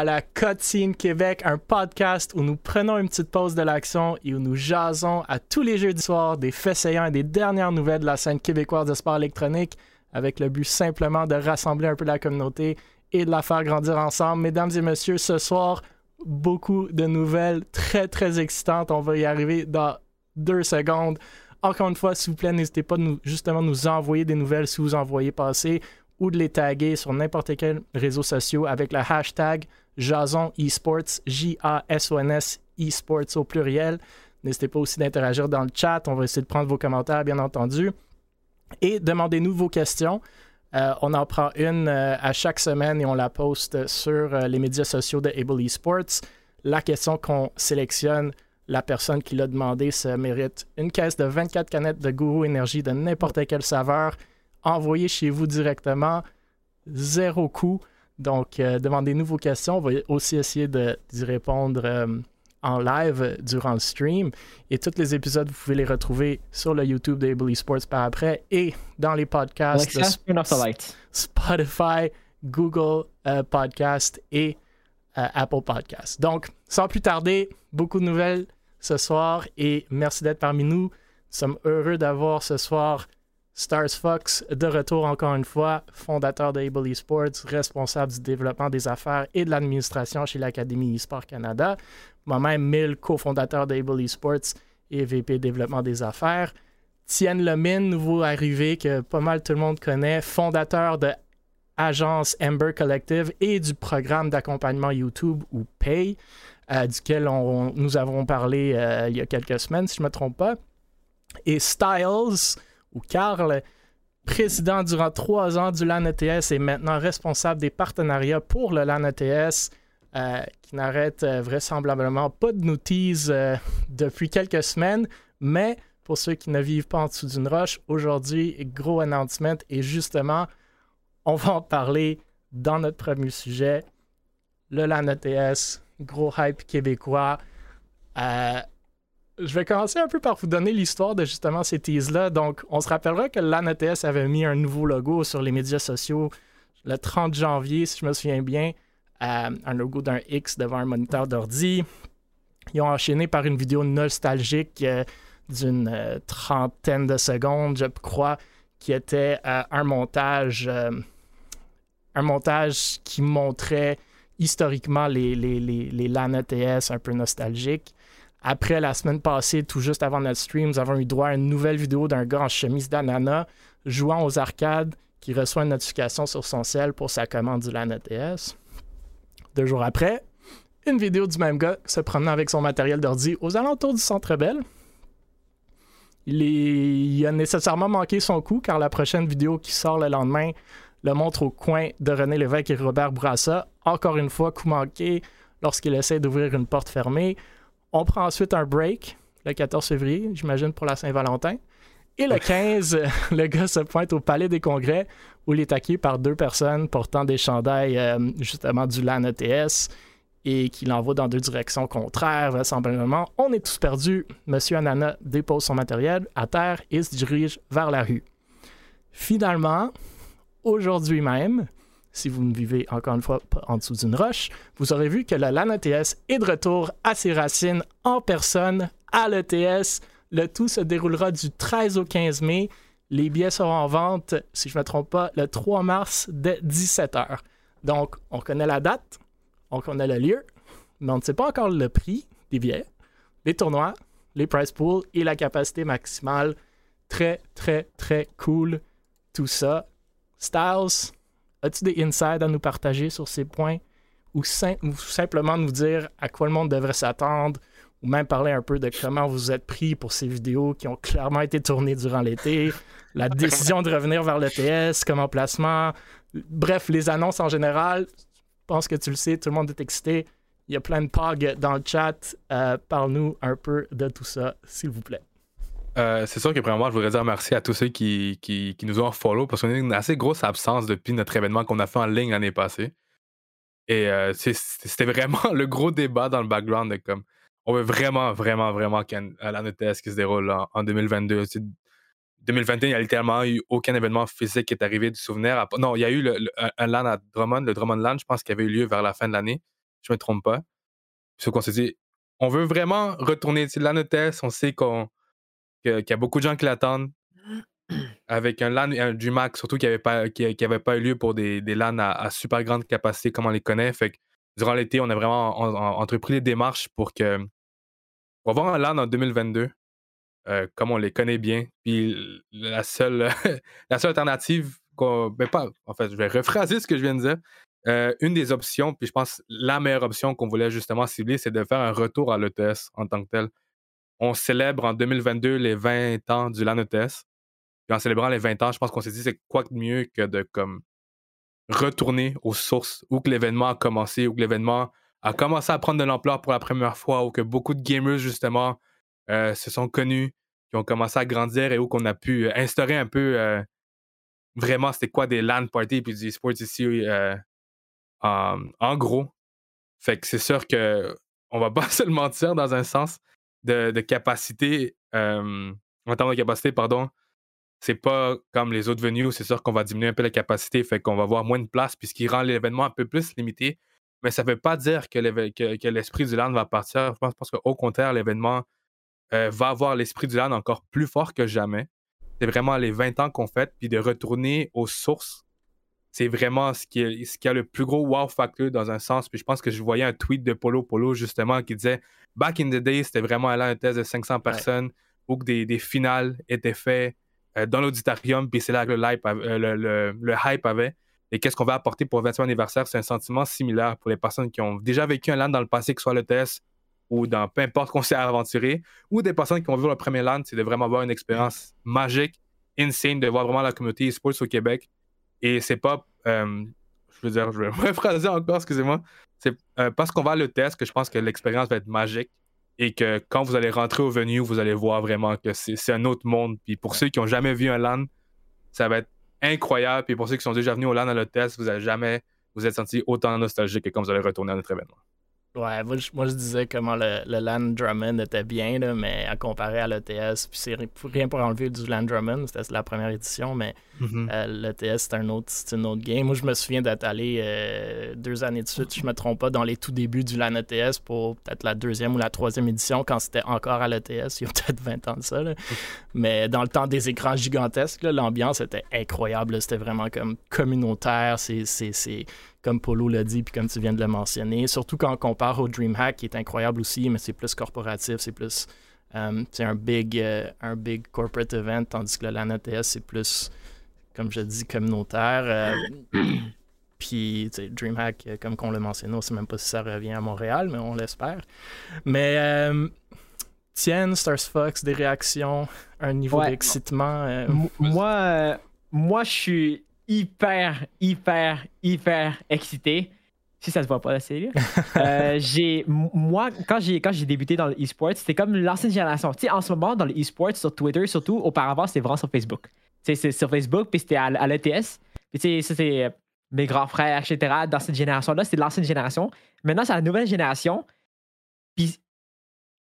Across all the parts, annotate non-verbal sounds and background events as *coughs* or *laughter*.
à la Cutscene Québec, un podcast où nous prenons une petite pause de l'action et où nous jasons à tous les jeux du soir des faits saillants et des dernières nouvelles de la scène québécoise de sport électronique avec le but simplement de rassembler un peu la communauté et de la faire grandir ensemble. Mesdames et messieurs, ce soir, beaucoup de nouvelles très très excitantes. On va y arriver dans deux secondes. Encore une fois, s'il vous plaît, n'hésitez pas nous, justement nous envoyer des nouvelles si vous en voyez passer ou de les taguer sur n'importe quel réseau social avec le hashtag Jason Esports, J-A-S-O-N-S, Esports au pluriel. N'hésitez pas aussi d'interagir dans le chat. On va essayer de prendre vos commentaires, bien entendu. Et demandez-nous vos questions. Euh, on en prend une euh, à chaque semaine et on la poste sur euh, les médias sociaux de Able Esports. La question qu'on sélectionne, la personne qui l'a demandé se mérite une caisse de 24 canettes de Gourou Énergie de n'importe quelle saveur envoyée chez vous directement, zéro coût. Donc, demandez-nous vos questions. On va aussi essayer d'y répondre en live durant le stream. Et tous les épisodes, vous pouvez les retrouver sur le YouTube d'Able Esports par après et dans les podcasts de Spotify, Google euh, Podcast et euh, Apple Podcast. Donc, sans plus tarder, beaucoup de nouvelles ce soir et merci d'être parmi nous. Nous sommes heureux d'avoir ce soir Stars Fox de retour encore une fois, fondateur de Able Esports, responsable du développement des affaires et de l'administration chez l'Académie eSport Canada moi-même Mill, cofondateur d'Able Esports et VP développement des affaires. Tienne Lemine, nouveau arrivé que pas mal tout le monde connaît, fondateur de agence Ember Collective et du programme d'accompagnement YouTube ou Pay, euh, duquel nous avons parlé euh, il y a quelques semaines, si je ne me trompe pas. Et Styles, ou Carl, président durant trois ans du LAN ETS et maintenant responsable des partenariats pour le LAN ETS euh, qui n'arrête euh, vraisemblablement pas de nous euh, *laughs* depuis quelques semaines, mais pour ceux qui ne vivent pas en dessous d'une roche, aujourd'hui, gros announcement. Et justement, on va en parler dans notre premier sujet, le LAN ETS, gros hype québécois. Je vais commencer un peu par vous donner l'histoire de justement ces teases-là. Donc, on se rappellera que LAN ETS avait mis un nouveau logo sur les médias sociaux le 30 janvier, si je me souviens bien un logo d'un X devant un moniteur d'ordi. Ils ont enchaîné par une vidéo nostalgique euh, d'une euh, trentaine de secondes, je crois, qui était euh, un montage un montage qui montrait historiquement les, les, les, un peu nostalgiques. Après, la semaine passée, tout juste avant notre stream, nous avons eu droit à une nouvelle vidéo d'un gars en chemise d'anana jouant aux arcades qui reçoit une notification sur son ciel pour sa commande du LAN ETS. Deux jours après, une vidéo du même gars se promenant avec son matériel d'ordi aux alentours du Centre Bell. Il, a nécessairement manqué son coup car la prochaine vidéo qui sort le lendemain le montre au coin de René Lévesque et Robert Bourassa. Encore une fois, coup manqué lorsqu'il essaie d'ouvrir une porte fermée. On prend ensuite un break le 14 février, j'imagine pour la Saint-Valentin. Et le 15, *laughs* le gars se pointe au Palais des Congrès où il est acquis par deux personnes portant des chandails euh, justement du LAN ETS et qui l'envoient dans deux directions contraires, vraisemblablement. On est tous perdus. Monsieur Anana dépose son matériel à terre et se dirige vers la rue. Finalement, aujourd'hui même, si vous ne vivez encore une fois en dessous d'une roche, vous aurez vu que le LAN ETS est de retour à ses racines en personne à l'ETS le tout se déroulera du 13 au 15 mai. Les billets seront en vente, si je ne me trompe pas, le 3 mars dès 17h. Donc, on connaît la date, on connaît le lieu, mais on ne sait pas encore le prix des billets, les tournois, les price pools et la capacité maximale. Très, très, très cool tout ça. Styles, as-tu des insides à nous partager sur ces points ou, ou simplement nous dire à quoi le monde devrait s'attendre ou même parler un peu de comment vous êtes pris pour ces vidéos qui ont clairement été tournées durant l'été, la *laughs* décision de revenir vers l'ETS comme emplacement, bref, les annonces en général. Je pense que tu le sais, tout le monde est excité. Il y a plein de pogs dans le chat. Euh, parle-nous un peu de tout ça, s'il vous plaît. Euh, c'est sûr que vraiment, je voudrais dire merci à tous ceux qui, qui, nous ont follow parce qu'on a une assez grosse absence depuis notre événement qu'on a fait en ligne l'année passée. Et euh, c'était vraiment *laughs* le gros débat dans le background de comme on veut vraiment, vraiment, vraiment qu'un LAN ETS qui se déroule en, 2022. 2021, il n'y a littéralement eu aucun événement physique qui est arrivé du souvenir. Non, il y a eu un LAN à Drummond, le Drummond LAN, je pense, qui avait eu lieu vers la fin de l'année. je me trompe pas. Ce qu'on s'est dit, on veut vraiment retourner la. On sait qu'on qu'il y a beaucoup de gens qui l'attendent. *clears throat* Avec un LAN, un DreamHack, surtout qui n'avait pas, qui, avait pas eu lieu pour des, des LAN à, super grande capacité comme on les connaît. Fait que durant l'été, on a vraiment entrepris les démarches pour que. Va avoir un LAN en 2022, euh, comme on les connaît bien. Puis la seule, *laughs* la seule alternative qu'on. Ben pas, en fait, je vais rephraser ce que je viens de dire. Euh, une des options, puis je pense la meilleure option qu'on voulait justement cibler, c'est de faire un retour à l'ETS en tant que tel. On célèbre en 2022 les 20 ans du LAN ETS. Puis en célébrant les 20 ans, je pense qu'on s'est dit c'est quoi de mieux que de retourner aux sources où que l'événement a commencé, où que l'événement a commencé à prendre de l'ampleur pour la première fois, où que beaucoup de gamers justement euh, se sont connus, qui ont commencé à grandir et où qu'on a pu euh, instaurer un peu vraiment c'était quoi des LAN parties puis du sports ici en, gros. Fait que c'est sûr que on va *laughs* pas se le mentir dans un sens de, capacité, en termes de capacité, pardon. C'est pas comme les autres venues, c'est sûr qu'on va diminuer un peu la capacité, fait qu'on va avoir moins de place, puisqu'il rend l'événement un peu plus limité. Mais ça veut pas dire que l'esprit du LAN va partir. Je pense, qu'au contraire, l'événement euh, va avoir l'esprit du LAN encore plus fort que jamais. C'est vraiment les 20 ans qu'on fait, puis de retourner aux sources c'est vraiment ce qui, ce qui a le plus gros wow factor dans un sens. Puis je pense que je voyais un tweet de Polo Polo justement qui disait Back in the day, c'était vraiment là un test de 500 personnes où des, des finales étaient faites euh, dans l'auditorium, puis c'est là que le, hype, euh, le, le, hype avait. Et qu'est-ce qu'on va apporter pour le 20e anniversaire? C'est un sentiment similaire pour les personnes qui ont déjà vécu un LAN dans le passé, que ce soit le test ou dans peu importe qu'on s'est aventuré, ou des personnes qui ont vu le premier LAN, c'est de vraiment avoir une expérience magique, insane, de voir vraiment la communauté e-sports au Québec et c'est pas. Euh, je veux dire, je vais *laughs* me phraser encore, excusez-moi. C'est euh, parce qu'on va le test que je pense que l'expérience va être magique? Et que quand vous allez rentrer au venue, vous allez voir vraiment que c'est un autre monde. Puis pour ceux qui n'ont jamais vu un LAN, ça va être incroyable. Puis pour ceux qui sont déjà venus au LAN à le test, vous n'allez jamais vous êtes senti autant nostalgique que quand vous allez retourner à notre événement. Ouais, moi je, disais comment le, le Land Drummond était bien, là, mais à comparer à l'ETS, puis c'est rien pour enlever du Land Drummond, c'était la première édition, mais mm-hmm. euh, l'ETS c'est un autre, une autre game. Moi je me souviens d'être allé euh, deux années de suite, je me trompe pas, dans les tout débuts du LAN ETS pour peut-être la deuxième ou la troisième édition quand c'était encore à l'ETS, il y a peut-être 20 ans de ça. Mais dans le temps des écrans gigantesques, l'ambiance était incroyable, c'était vraiment comme communautaire, c'est comme Polo l'a dit, puis comme tu viens de le mentionner. Surtout quand on compare au DreamHack, qui est incroyable aussi, mais c'est plus corporatif, c'est plus. Euh, c'est un big, euh, un big corporate event, tandis que le LAN c'est plus, comme je dis, communautaire. Euh, *coughs* puis, DreamHack, comme qu'on l'a mentionné, on ne sait même pas si ça revient à Montréal, mais on l'espère. Mais, tiens, Stars Fox, des réactions, un niveau d'excitement. moi, moi, je suis hyper, hyper, hyper excité. Si ça se voit pas la série. *laughs* Euh, j'ai, moi, quand j'ai, quand j'ai débuté dans le e-sport, c'était comme l'ancienne génération. Tu sais, en ce moment, dans le e-sport, sur Twitter, surtout, auparavant, c'était vraiment sur Facebook. Tu sais, c'est sur Facebook, puis c'était à, l'ETS. Puis tu sais, c'est euh, mes grands frères, etc. Dans cette génération-là, c'est l'ancienne génération. Maintenant, c'est la nouvelle génération. Puis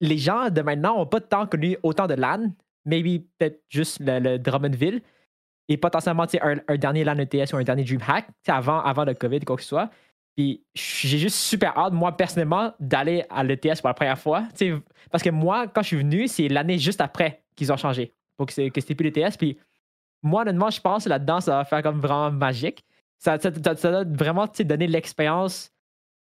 les gens de maintenant n'ont pas temps connu autant de LAN. Maybe peut-être juste le, le Drummondville et potentiellement un, un dernier LAN ETS ou un dernier DreamHack avant, avant le COVID, quoi que ce soit. Puis j'ai juste super hâte, moi, personnellement, d'aller à l'ETS pour la première fois. Parce que moi, quand je suis venu, c'est l'année juste après qu'ils ont changé pour que, c'était plus l'ETS. Puis moi, honnêtement, je pense que là-dedans, ça va faire comme vraiment magique. Ça, ça, ça, vraiment donner l'expérience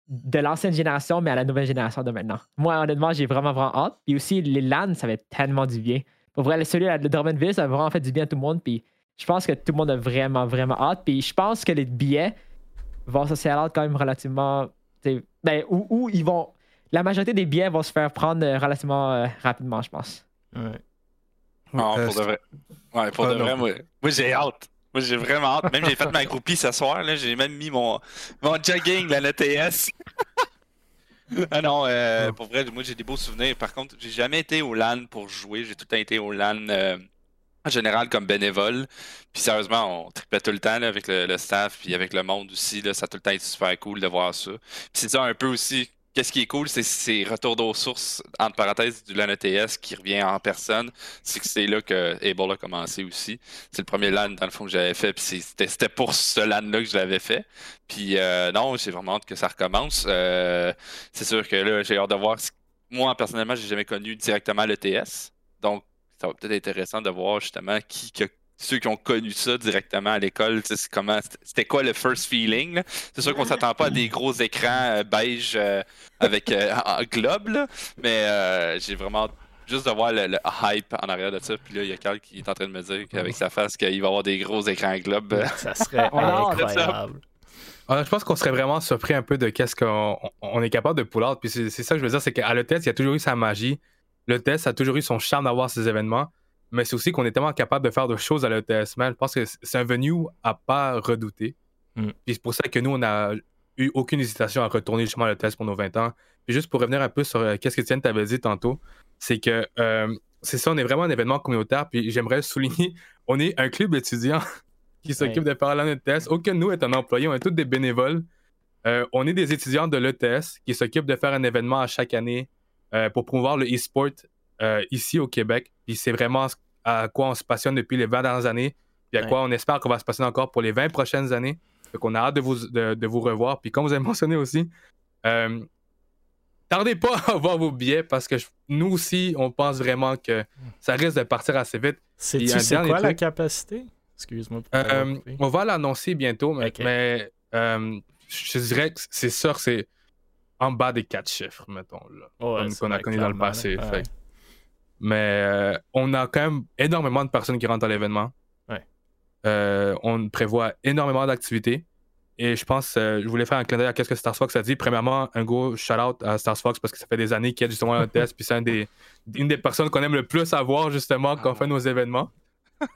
de l'ancienne génération, mais à la nouvelle génération de maintenant. Moi, honnêtement, j'ai vraiment, vraiment hâte. Puis aussi, les LAN, ça être tellement du bien. Pour vrai, celui de Drummondville, ça va vraiment faire du bien à tout le monde. Puis je pense que tout le monde a vraiment, vraiment hâte. Puis je pense que les billets vont se hâte quand même relativement. Ben, où, ils vont. La majorité des billets vont se faire prendre euh, relativement euh, rapidement, je pense. Ouais. Non, pour de vrai. Ouais, pour de vrai, moi, j'ai hâte. Moi, j'ai vraiment hâte. Même j'ai fait ma groupie ce soir. J'ai même mis mon, mon jogging, la NTS. *laughs* ah non, euh, pour vrai, moi, j'ai des beaux souvenirs. Par contre, j'ai jamais été au LAN pour jouer. J'ai tout le temps été au LAN général comme bénévole. Puis sérieusement, on tripait tout le temps avec le, staff, puis avec le monde aussi. Ça a tout le temps été super cool de voir ça. Puis c'est ça un peu aussi qu'est-ce qui est cool, c'est ces retours d'aux sources, entre parenthèses, du LAN ETS qui revient en personne. C'est que c'est là que Able a commencé aussi. C'est le premier LAN, dans le fond, que j'avais fait. Puis c'était pour ce LAN-là que je l'avais fait. Puis euh, non, j'ai vraiment hâte que ça recommence. Euh, c'est sûr que là, j'ai hâte de voir. Moi, personnellement, j'ai jamais connu directement l'ETS. Donc, ça va peut-être être intéressant de voir justement qui, que, ceux qui ont connu ça directement à l'école, comment c'était quoi le first feeling. C'est sûr qu'on s'attend pas à des gros écrans euh, beige euh, avec euh, *laughs* un globe, mais j'ai vraiment juste de voir le, hype en arrière de ça. Puis là, il y a Carl qui est en train de me dire qu'avec sa face qu'il va avoir des gros écrans globe. Ça serait *laughs* incroyable. Ah, je pense qu'on serait vraiment surpris un peu de qu'est-ce qu'on est capable de pull out. Puis c'est ça que je veux dire, c'est qu'à l'ETS, il y a toujours eu sa magie. Le test a toujours eu son charme d'avoir ces événements mais c'est aussi qu'on est tellement capable de faire de choses à l'ETS. Je pense que c'est un venue à pas redouter. Mm. Puis c'est pour ça que nous, on n'a eu aucune hésitation à retourner justement à l'ETS pour nos 20 ans. Puis juste pour revenir un peu sur euh, qu'est-ce que Tienne t'avait dit tantôt, c'est que euh, c'est ça, on est vraiment un événement communautaire. Puis j'aimerais souligner, *laughs* on est un club étudiant *laughs* qui s'occupe de faire l'ETS. Aucun de nous est un employé, on est tous des bénévoles. Euh, on est des étudiants de l'ETS qui s'occupent de faire un événement à chaque année pour promouvoir le e-sport euh, ici au Québec. Puis c'est vraiment à quoi on se passionne depuis les 20 dernières années, puis à quoi on espère qu'on va se passionner encore pour les 20 prochaines années. Donc on a hâte de vous, de, vous revoir. Puis comme vous avez *laughs* mentionné aussi, euh, tardez pas *laughs* à voir vos billets parce que nous aussi, on pense vraiment que ça risque de partir assez vite. C'est quoi la capacité? Excuse-moi. Euh, on va l'annoncer bientôt, mais, je dirais que c'est sûr, c'est en bas des quatre chiffres, mettons, là, qu'on a connu dans le passé. Mais euh, on a quand même énormément de personnes qui rentrent à l'événement. Euh, on prévoit énormément d'activités. Et je pense, euh, je voulais faire un clin d'œil à ce que Star Fox a dit. Premièrement, un gros shout-out à Star Fox parce que ça fait des années qu'il y a justement un test. puis c'est une des personnes qu'on aime le plus avoir justement quand on fait nos événements.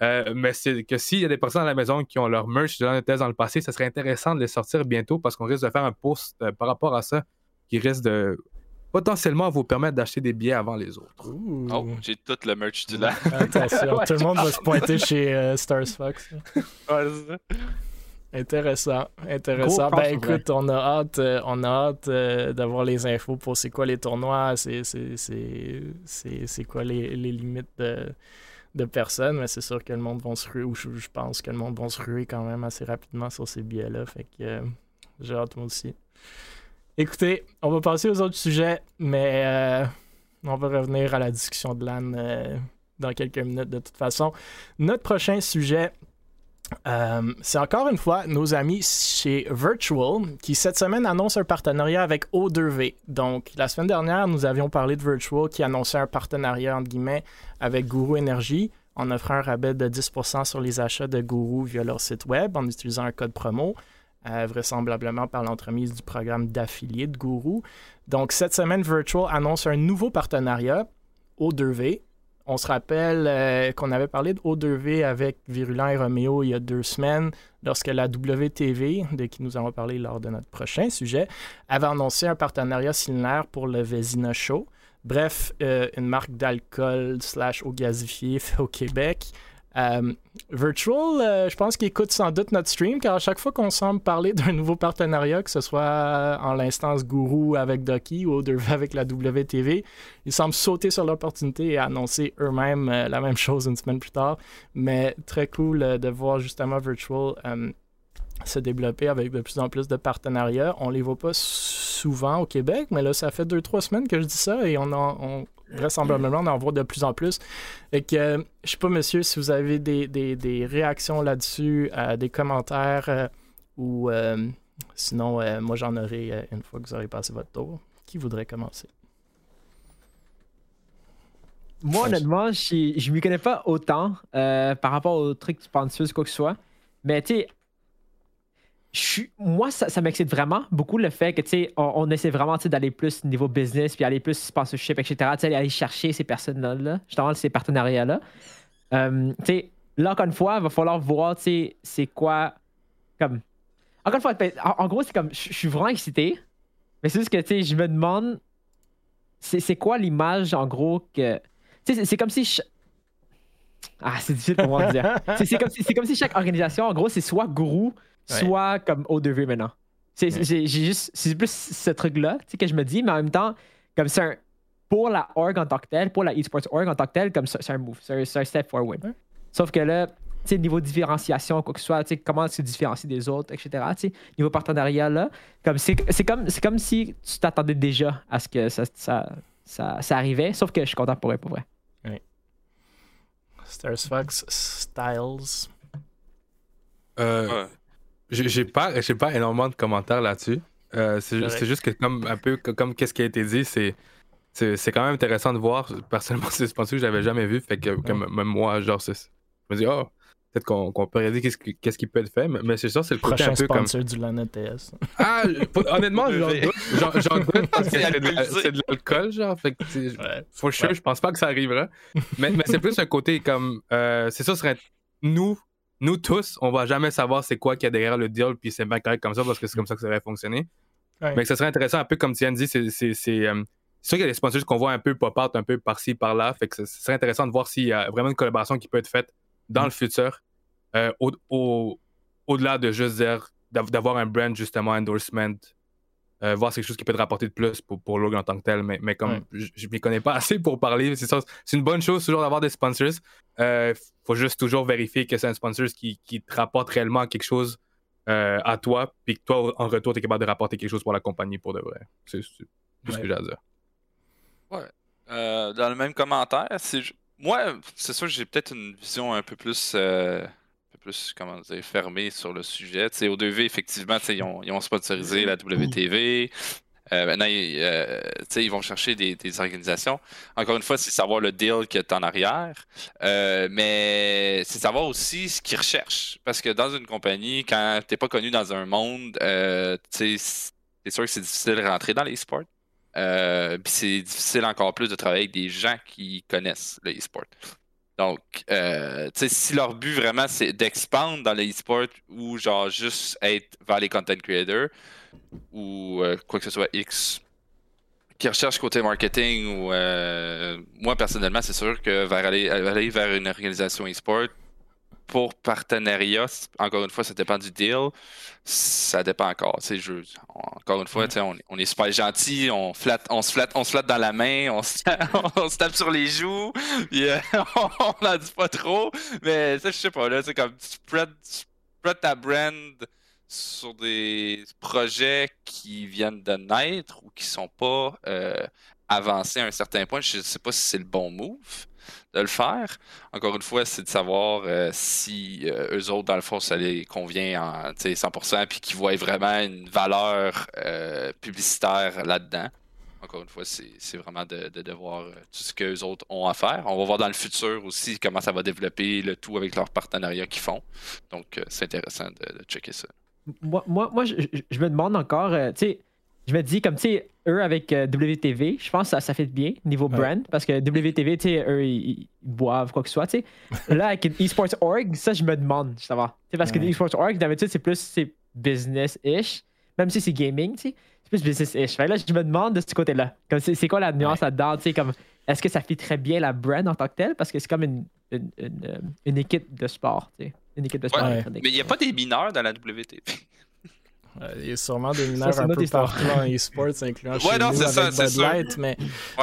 mais c'est que s'il y a des personnes à la maison qui ont leur merch de test dans le passé, ça serait intéressant de les sortir bientôt parce qu'on risque de faire un post par rapport à ça qui risque de potentiellement vous permettre d'acheter des billets avant les autres. Oh, j'ai tout le merch du là. Attention, *laughs* tout le monde va se pointer *laughs* chez euh, Stars Fox. Intéressant, intéressant. Ben écoute, on a hâte, euh, on a hâte euh, d'avoir les infos pour c'est quoi les tournois, c'est quoi les, les limites de, de, personnes, mais c'est sûr que le monde va se ruer, ou je, pense que le monde va se ruer quand même assez rapidement sur ces billets-là, fait que j'ai hâte moi aussi. Écoutez, on va passer aux autres sujets, mais euh, on va revenir à la discussion de LAN euh, dans quelques minutes de toute façon. Notre prochain sujet, euh, c'est encore une fois nos amis chez Virtual qui cette semaine annoncent un partenariat avec O2V. Donc la semaine dernière, nous avions parlé de Virtual qui annonçait un partenariat entre guillemets avec Guru Energy en offrant un rabais de 10% sur les achats de Guru via leur site web en utilisant un code promo. Euh, vraisemblablement par l'entremise du programme d'affiliés de Guru. Donc, cette semaine, Virtual annonce un nouveau partenariat, O2V. On se rappelle euh, qu'on avait parlé de O2V avec Virulent et Roméo il y a deux semaines, lorsque la WTV, de qui nous allons parler lors de notre prochain sujet, avait annoncé un partenariat similaire pour le Vézina Show. Bref, euh, une marque d'alcool slash eau gazifiée au Québec. Euh, Virtual, euh, je pense qu'il écoute sans doute notre stream, car à chaque fois qu'on semble parler *laughs* d'un nouveau partenariat, que ce soit en l'instance Guru avec Ducky ou *laughs* avec la WTV, ils semblent sauter sur l'opportunité et annoncer eux-mêmes euh, la même chose une semaine plus tard. Mais très cool de voir justement Virtual se développer avec de plus en plus de partenariats. On les voit pas souvent au Québec, mais là, ça fait deux, trois semaines que je dis ça et on, en, vraisemblablement, on en voit de plus en plus. Et que, euh, je sais pas, monsieur, si vous avez des, réactions là-dessus, euh, des commentaires, euh, ou sinon, moi, j'en aurai une fois que vous aurez passé votre tour. Qui voudrait commencer? Moi, honnêtement, je ne m'y connais pas autant par rapport aux trucs sponsors, quoi que ce soit. Mais tu sais, moi, ça, m'excite vraiment beaucoup le fait que, tu sais, on, essaie vraiment d'aller plus niveau business, puis aller plus sponsorship, etc., aller chercher ces personnes-là, justement, ces partenariats-là. Euh, tu sais, là, encore une fois, il va falloir voir, tu sais, c'est quoi, comme... Encore une fois, ben, en, gros, c'est comme, je suis vraiment excité, mais c'est juste que, tu sais, je me demande, c'est quoi l'image, en gros, que... Tu sais, c'est comme si... Ah, c'est difficile pour moi de dire. *laughs* c'est comme, si, comme si chaque organisation, en gros, c'est soit gourou, soit comme O2V maintenant. C'est juste, c'est plus ce truc-là que je me dis, mais en même temps, comme c'est un. Pour la org en tant que tel, pour la esports org en tant que tel, comme c'est un move, c'est un, step forward. Sauf que là, sais, niveau différenciation, quoi que ce soit, comment se différencier des autres, etc. Niveau partenariat, là, comme c'est, comme, c'est comme si tu t'attendais déjà à ce que ça, ça, ça, arrivait, sauf que je suis content pour eux, pour vrai. Oui. Stars Fox, Styles. Euh, j'ai pas, j'ai pas énormément de commentaires là-dessus. Euh, c'est juste que comme un peu comme qu'est-ce qui a été dit, c'est c'est quand même intéressant de voir. *laughs* Personnellement, c'est ce que j'avais jamais vu. Fait que, même moi, genre, je me dis, oh, peut-être qu'on peut regarder qu'est-ce qui, peut être fait. Mais, c'est ça, c'est le côté un peu comme. du LAN TS. Ah, honnêtement, *laughs* j'en doute. parce que c'est de l'alcool, genre. Fait que, for sure, je pense pas que ça arrivera. mais, mais c'est plus un côté comme. Euh, c'est ça, serait. Nous, nous tous, on va jamais savoir c'est quoi qu'il y a derrière le deal, puis c'est bien correct comme ça parce que c'est comme ça que ça va fonctionner. Mais ça serait intéressant, un peu comme Tian dit, c'est euh, c'est sûr qu'il y a des sponsors qu'on voit un peu pop-out, un peu par-ci, par-là. Fait que ce serait intéressant de voir s'il y a vraiment une collaboration qui peut être faite dans mm. le futur, euh, au, au-delà de juste dire d'avoir un brand justement endorsement euh, voir quelque chose qui peut te rapporter de plus pour, pour en tant que tel. Mais, mais comme je ne m'y connais pas *laughs* assez pour parler, c'est ça. C'est une bonne chose toujours d'avoir des sponsors. Il euh, faut juste toujours vérifier que c'est un sponsor qui, qui, te rapporte réellement quelque chose euh, à toi, puis que toi, en retour, tu es capable de rapporter quelque chose pour la compagnie pour de vrai. C'est tout ce que j'ai à dire. Ouais. dans le même commentaire, c'est moi, c'est sûr que j'ai peut-être une vision un peu plus plus, comment dire, fermé sur le sujet. T'sais, au 2V, effectivement, ils ont, ils ont sponsorisé la WTV. Euh, maintenant, euh, ils vont chercher des, organisations. Encore une fois, c'est savoir le deal qui est en arrière. Euh, mais c'est savoir aussi ce qu'ils recherchent. Parce que dans une compagnie, quand tu n'es pas connu dans un monde, c'est sûr que c'est difficile de rentrer dans les sports. Puis c'est difficile encore plus de travailler avec des gens qui connaissent le e-sport. Donc, euh, si leur but vraiment c'est d'expandre dans les e ou genre juste être vers les content creators ou euh, quoi que ce soit X qui recherche côté marketing ou euh, moi personnellement c'est sûr que vers aller, aller vers une organisation e-sport pour partenariat, encore une fois, ça dépend du deal. Ça dépend encore. Je, encore une fois, on, on, est super gentil, on, flatte, on, se flatte, on se flatte dans la main, on se, *laughs* on se tape sur les joues, euh, *laughs* on n'en dit pas trop. Mais je sais pas, là, c'est comme spread, spread ta brand sur des projets qui viennent de naître ou qui sont pas euh, avancés à un certain point. Je sais pas si c'est le bon move de le faire. Encore une fois, c'est de savoir euh, si euh, eux autres, dans le fond, ça les convient en 100% puis qu'ils voient vraiment une valeur euh, publicitaire là-dedans. Encore une fois, c'est vraiment de, de, voir tout ce qu'eux autres ont à faire. On va voir dans le futur aussi comment ça va développer le tout avec leurs partenariats qu'ils font. Donc, c'est intéressant de, checker ça. Moi, je me demande encore, tu sais, je me dis, comme tu sais, eux avec euh, WTV, je pense que ça, ça fait bien niveau brand parce que WTV, tu sais, eux, ils, boivent quoi que ce soit, tu sais. Là, avec eSports Org, ça, je me demande, ça va. parce que eSports Org, d'habitude, c'est plus business-ish, même si c'est gaming, tu sais. C'est plus business-ish. Là, je me demande de ce côté-là. Comme c'est quoi la nuance là-dedans, tu sais, comme est-ce que ça fait très bien la brand en tant que telle? Parce que c'est comme une, une, une, équipe de sport, tu sais. Une équipe de sport. mais il n'y a pas des mineurs dans la WTV. Il y a sûrement des mineurs un peu partout en e-sports, incluant chez nous avec Bud Light, mais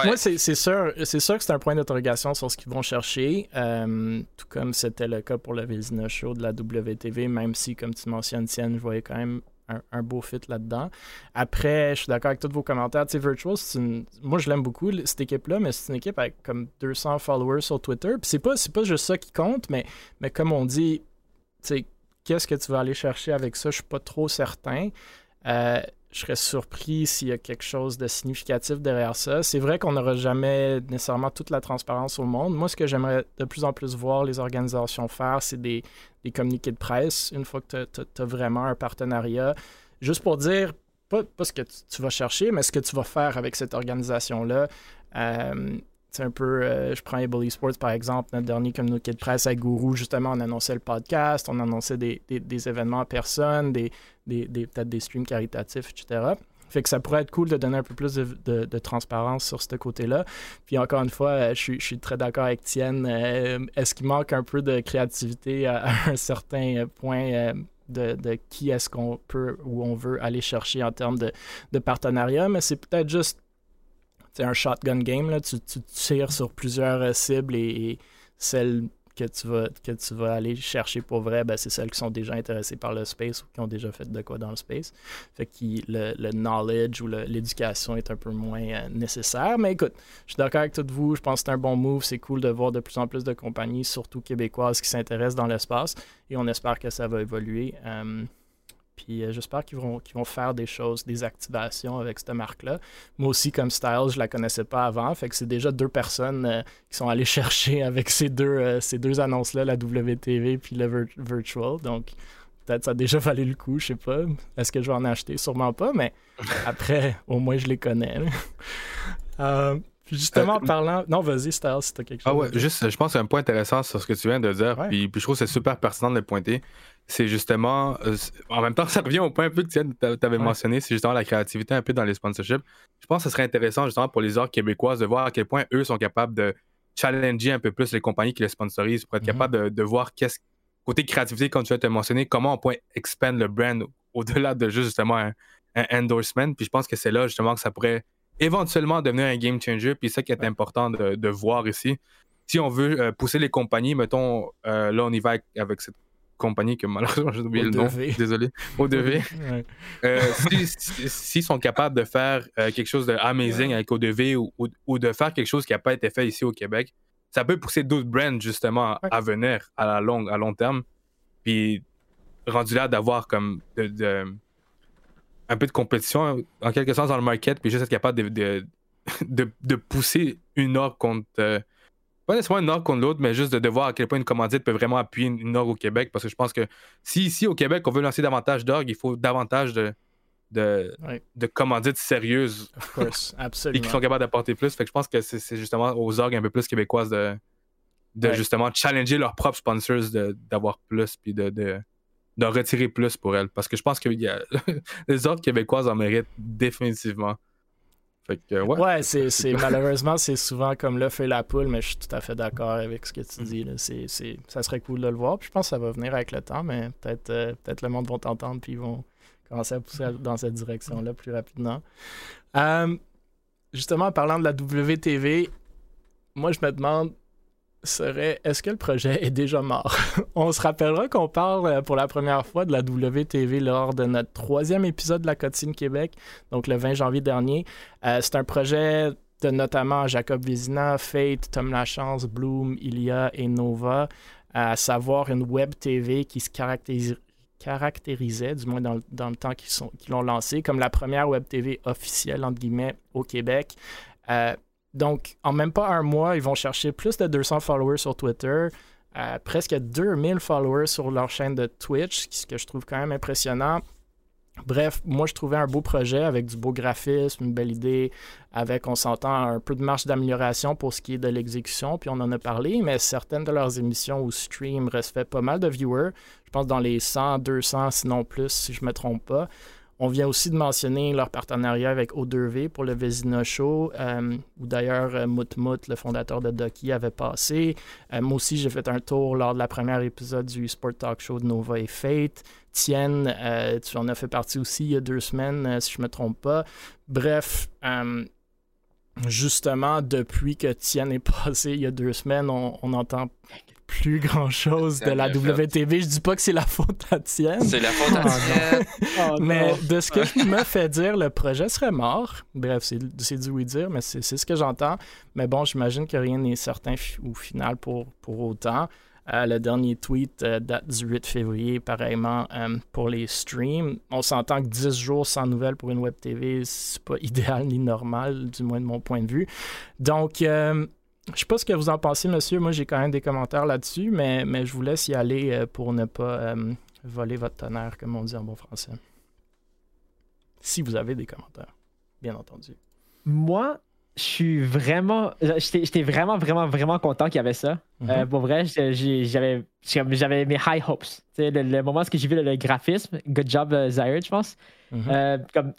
moi, c'est sûr, sûr que c'est un point d'interrogation sur ce qu'ils vont chercher, euh, tout comme c'était le cas pour le Vézina Show de la WTV, même si, comme tu mentionnes, Tienne, je voyais quand même un, beau fit là-dedans. Après, je suis d'accord avec tous vos commentaires. Tu sais, Virtual, une... moi, je l'aime beaucoup, cette équipe-là, mais c'est une équipe avec comme 200 followers sur Twitter. Puis c'est pas, pas juste ça qui compte, mais, mais comme on dit, tu sais, qu'est-ce que tu vas aller chercher avec ça, je suis pas trop certain. Euh, je serais surpris s'il y a quelque chose de significatif derrière ça. C'est vrai qu'on n'aura jamais nécessairement toute la transparence au monde. Moi, ce que j'aimerais de plus en plus voir les organisations faire, c'est des, communiqués de presse une fois que tu as, vraiment un partenariat. Juste pour dire, pas, ce que tu, vas chercher, mais ce que tu vas faire avec cette organisation-là. Euh, c'est un peu, euh, je prends Able Esports par exemple, notre dernier communiqué de presse avec Guru, justement, on annonçait le podcast, on annonçait des, événements en personne, des, peut-être des streams caritatifs, etc. Fait que ça pourrait être cool de donner un peu plus de, transparence sur ce côté-là. Puis encore une fois, euh, je, suis très d'accord avec Tienne. Euh, est-ce qu'il manque un peu de créativité à, *laughs* un certain point? de, qui est-ce qu'on peut ou on veut aller chercher en termes de, de partenariat, mais c'est peut-être juste un shotgun game. Là. Tu, tires sur plusieurs euh, cibles et, celles que tu vas, que tu vas aller chercher pour vrai, ben, c'est celles qui sont déjà intéressées par le space ou qui ont déjà fait de quoi dans le space. Fait que le, le knowledge ou l'éducation est un peu moins euh, nécessaire. Mais écoute, je suis d'accord avec tout vous. Je pense que c'est un bon move. C'est cool de voir de plus en plus de compagnies, surtout québécoises, qui s'intéressent dans l'espace. Et on espère que ça va évoluer. Euh, puis euh, j'espère qu'ils vont, vont faire des choses, des activations avec cette marque-là. Moi aussi, comme Styles, je la connaissais pas avant. Fait que c'est déjà deux personnes euh, qui sont allées *laughs* chercher avec ces deux, euh, ces deux annonces-là, la WTV puis le Virtual. Donc peut-être ça a déjà valu le coup, je sais pas. Est-ce que je vais en acheter? Sûrement pas, mais *laughs* après, au moins je les connais. *laughs* Justement, en parlant. Non, vas-y, Styles, si tu as quelque ah chose. Ah ouais, juste, je pense que c'est un point intéressant sur ce que tu viens de dire. Puis, puis, je trouve que c'est super pertinent de le pointer c'est justement, euh, en même temps, *laughs* ça revient au point un peu que tu avais mentionné, c'est justement la créativité un peu dans les sponsorships. Je pense que ce serait intéressant justement pour les orgs québécoises de voir à quel point eux sont capables de challenger un peu plus les compagnies qui les sponsorisent pour être mhm. capables de, voir qu'est-ce côté créativité, comme tu as mentionné, comment on peut expand le brand au-delà de juste justement un, endorsement. Puis je pense que c'est là justement que ça pourrait éventuellement devenir un game changer. Puis ça qui est important de, voir ici. Si on veut euh, pousser les compagnies, mettons, euh, là on y va avec cette compagnie que malheureusement *laughs* j'ai oublié le nom, désolé, ODV. Euh, s'ils sont capables de faire quelque chose d'amazing avec ODV ou, ou, de faire quelque chose qui n'a pas été fait ici au Québec, ça peut pousser d'autres brands justement à venir à la longue, à long terme. Puis rendu là d'avoir comme de, un peu de compétition en quelque sens dans le market, puis juste être capable de, de, *laughs* de pousser une offre contre euh, pas nécessairement une orgue contre l'autre, mais juste de, voir à quel point une commandite peut vraiment appuyer une, orgue au Québec. Parce que je pense que si ici au Québec, on veut lancer davantage d'orgues, il faut davantage de, de, de commandites sérieuses. Of course, absolument. *laughs* et qui sont capables d'apporter plus. Fait que je pense que c'est justement aux orgues un peu plus québécoises de, de justement challenger leurs propres sponsors d'avoir plus puis de, de, retirer plus pour elles. Parce que je pense que *laughs* les orgues québécoises en méritent définitivement ouais, c'est, malheureusement, c'est souvent comme là fait la poule, mais je suis tout à fait d'accord avec ce que tu dis. Là. C'est, ça serait cool de le voir. Puis je pense que ça va venir avec le temps, mais peut-être, euh, peut-être le monde va t'entendre puis ils vont commencer à pousser dans cette direction-là plus rapidement. Euh, justement, en parlant de la WTV, moi je me demande serait est-ce que le projet est déjà mort? *laughs* On se rappellera qu'on parle euh, pour la première fois de la WTV lors de notre troisième épisode de la Cotine Québec, donc le 20 janvier dernier. Euh, c'est un projet de notamment Jacob Vizina, Fate, Tom Lachance, Bloom, Ilia et Nova, à savoir une web TV qui se caractérisait, du moins dans, le temps qu'ils l'ont lancé, comme la première web TV officielle, entre guillemets, au Québec. Euh, donc, en même pas un mois, ils vont chercher plus de 200 followers sur Twitter, presque 2000 followers sur leur chaîne de Twitch, ce que je trouve quand même impressionnant. Bref, moi je trouvais un beau projet avec du beau graphisme, une belle idée, avec, on s'entend, un peu de marge d'amélioration pour ce qui est de l'exécution, puis on en a parlé, mais certaines de leurs émissions ou streams restaient pas mal de viewers, je pense dans les 100, 200, sinon plus, si je ne me trompe pas. On vient aussi de mentionner leur partenariat avec O2V pour le Vézina Show, euh, où d'ailleurs euh, Moutmout, le fondateur de Ducky, avait passé. Euh, moi aussi, j'ai fait un tour lors de la première épisode du Sport Talk Show de Nova et Fate. Tienne, tu en as fait partie aussi il y a deux semaines, si je ne me trompe pas. Bref, justement, depuis que Tienne est *laughs* passé il y a deux semaines, on entend plus grand chose de la WTV. Je dis pas que c'est la faute à Tienne. C'est la faute à ah, Tienne. Oh, mais de ce que je me fais dire, le projet serait mort. Bref, c'est du oui dire, mais c'est ce que j'entends. Mais bon, j'imagine que rien n'est certain au final pour, pour autant. Euh, le dernier tweet euh, date du 8 février, pareillement euh, pour les streams. On s'entend que 10 jours sans nouvelles pour une web TV, c'est pas *laughs* idéal ni normal, du moins de mon point de vue. Donc, je sais pas ce que vous en pensez, monsieur. Moi, j'ai quand même des commentaires là-dessus, mais, mais je vous laisse y aller euh, pour ne pas euh, voler votre tonnerre, comme on dit en bon français. Si vous avez des commentaires, bien entendu. Moi, je suis vraiment. J'étais vraiment, vraiment, vraiment content qu'il y avait ça. Mhm. Euh, pour vrai, j'avais j'avais mes high hopes. Le, le, moment où j'ai vu le, graphisme, good job, Zaire, je pense. Mhm. comme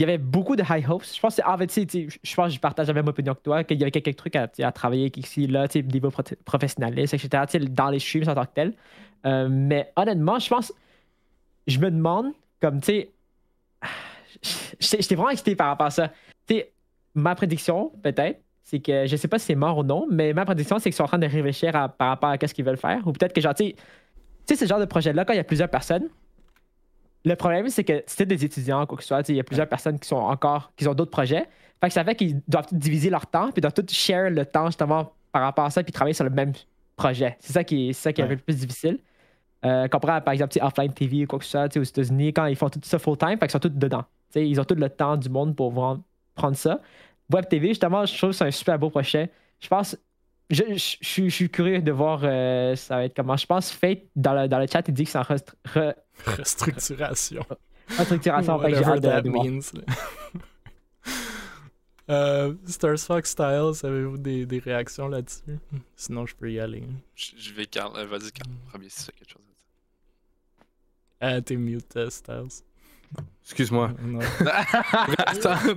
il y avait beaucoup de high hopes. Je pense que, je pense je partage la même opinion que toi, qu'il y avait quelques trucs à, à travailler ici, là, niveau professionnaliste, etc., dans les streams en tant que tel. Euh, mais honnêtement, je pense je me demande, comme, tu sais, *sighs* j'étais vraiment excité par rapport à ça. Tu ma prédiction, peut-être, c'est que je sais pas si c'est mort ou non, mais ma prédiction, c'est qu'ils sont en train de réfléchir par rapport à ce qu'ils veulent faire. Ou peut-être que, genre, tu sais, ce genre de projet-là, quand il y a plusieurs personnes, le problème, c'est que c'était des étudiants, quoi que ce soit, il y a plusieurs personnes qui sont encore, qui ont d'autres projets. Fait que ça fait qu'ils doivent diviser leur temps, puis doivent tous share le temps justement par rapport à ça, puis travailler sur le même projet. C'est ça qui est, ça qui est un peu plus difficile. Euh, comparé par exemple offline TV ou quoi que ce soit aux États-Unis, quand ils font tout ça full-time, fait qu'ils sont tous dedans. ils ont tout le temps du monde pour prendre ça. Web TV, justement, je trouve que c'est un super beau projet. Je pense, je, je, suis curieux de voir euh, ça va être comment. Je pense Fate, dans le, dans le chat, il dit que c'est en restructuration. restructuration, fait que j'ai hâte de, means, *laughs* euh, Stars Fox Styles, avez-vous des, des, réactions là-dessus? Sinon, je peux y aller. Je, vais Carl. Euh, vas-y, Carl. Premier, si c'est quelque chose ah, t'es mute, euh, Styles. Excuse-moi. *laughs*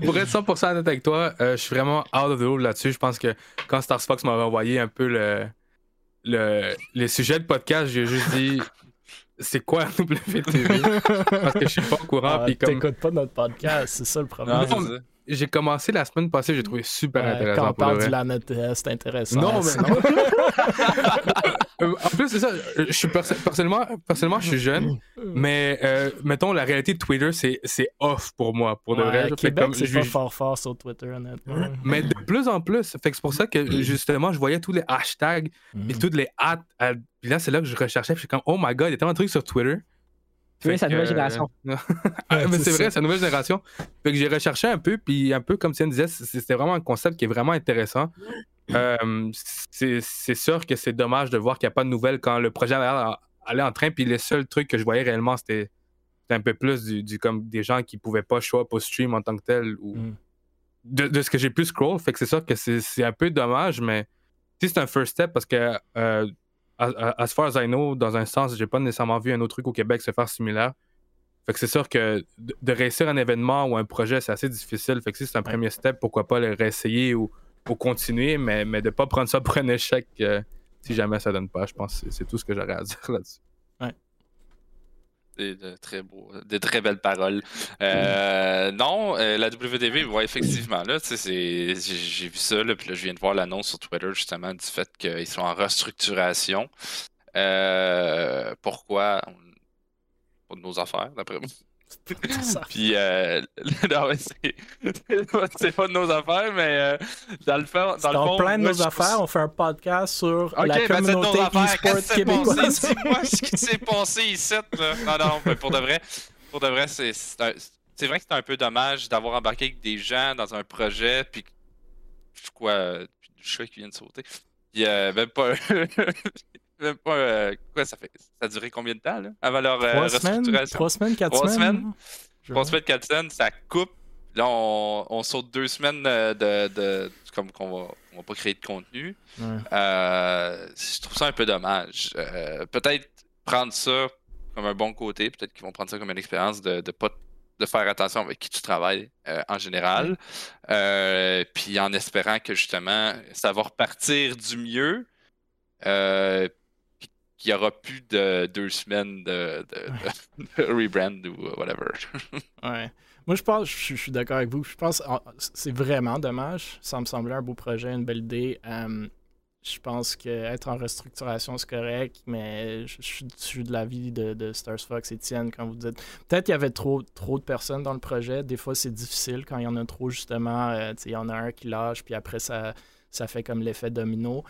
pour être 100% honnête avec toi, euh, je suis vraiment out of the loop là-dessus. Je pense que quand Stars Fox m'avait envoyé un peu le, le, les sujets de podcast, j'ai juste dit c'est quoi *laughs* WTV Parce que je suis pas au courant. Ah, comme... T'écoutes pas notre podcast, c'est ça le problème j'ai commencé la semaine passée, j'ai trouvé super intéressant. Quand on parle du LANET, c'est intéressant. Non, mais non. *laughs* en plus, c'est ça. Je suis personnellement, personnellement, je suis jeune, mais euh, mettons, la réalité de Twitter, c'est off pour moi, pour de vrai. Québec, c'est pas fort fort sur Twitter, honnêtement. Mais de plus en plus, fait que c'est pour ça que justement, je voyais tous les hashtags et mm. toutes les hats. Puis là, c'est là que je recherchais. Puis je suis comme, oh my god, il y a tellement de trucs sur Twitter. Oui, sa nouvelle génération. *laughs* *laughs* Ah, mais c'est vrai, sa nouvelle génération. Fait que j'ai recherché un peu, puis un peu comme Tiens disait, c'était vraiment un concept qui est vraiment intéressant. Euh, c'est sûr que c'est dommage de voir qu'il n'y a pas de nouvelles quand le projet allait en train, puis les seuls trucs que je voyais réellement, c'était un peu plus du, comme des gens qui pouvaient pas show up au stream en tant que tel, ou mm. de, ce que j'ai pu scroll. Fait que c'est sûr que c'est un peu dommage, mais si c'est un first step, parce que euh, as far as I know, dans un sens, j'ai pas nécessairement vu un autre truc au Québec se faire similaire. Fait que c'est sûr que de, réussir un événement ou un projet, c'est assez difficile. Fait que si c'est un premier step, pourquoi pas le réessayer ou, continuer, mais, mais de pas prendre ça pour un échec euh, si jamais ça donne pas. Je pense que c'est tout ce que j'aurais à *laughs* dire là-dessus. Des, de très beaux, de très belles paroles. Euh, *laughs* non, euh, la WTV, ouais, effectivement, là, j'ai, j'ai vu ça, là, puis là, je viens de voir l'annonce sur Twitter, justement, du fait qu'ils sont en restructuration. Euh, pourquoi? Pas de nos affaires, d'après moi. *laughs* Puis, euh, *laughs* *laughs* c'est pas de nos affaires, mais euh, dans le fond. Dans le fond, plein de nos affaires, on fait un podcast sur la ben, communauté e-sport québécoise. Ce qui s'est passé ici. Là. Non, non, mais pour de vrai, pour de vrai, c'est c'est vrai que c'est un peu dommage d'avoir embarqué avec des gens dans un projet, puis quoi, puis du chat qui vient de sauter. Puis euh, même pas. Euh, quoi, ça fait. Ça a duré combien de temps, là? Avant leur euh, trois semaines, trois semaines, quatre trois semaines. Trois semaines, quatre semaines, ça coupe. Là, on, on saute deux semaines de. de, comme qu'on va, on va pas créer de contenu. Euh, je trouve ça un peu dommage. peut-être prendre ça comme un bon côté. Peut-être qu'ils vont prendre ça comme une expérience de, de pas de faire attention avec qui tu travailles en général. puis en espérant que justement, ça va repartir du mieux. Euh, qu'il n'y aura plus de deux semaines de, *laughs* rebrand ou whatever. *laughs* ouais. Moi, je pense, je, suis d'accord avec vous. Je pense que c'est vraiment dommage. Ça me semblait un beau projet, une belle idée. Euh, je pense qu'être en restructuration, c'est correct, mais je, suis de l'avis de, Stars Fox Etienne quand vous dites. Peut-être qu'il y avait trop, trop de personnes dans le projet. Des fois, c'est difficile quand il y en a trop, justement. Euh, il y en a un qui lâche, puis après, ça, ça fait comme l'effet domino.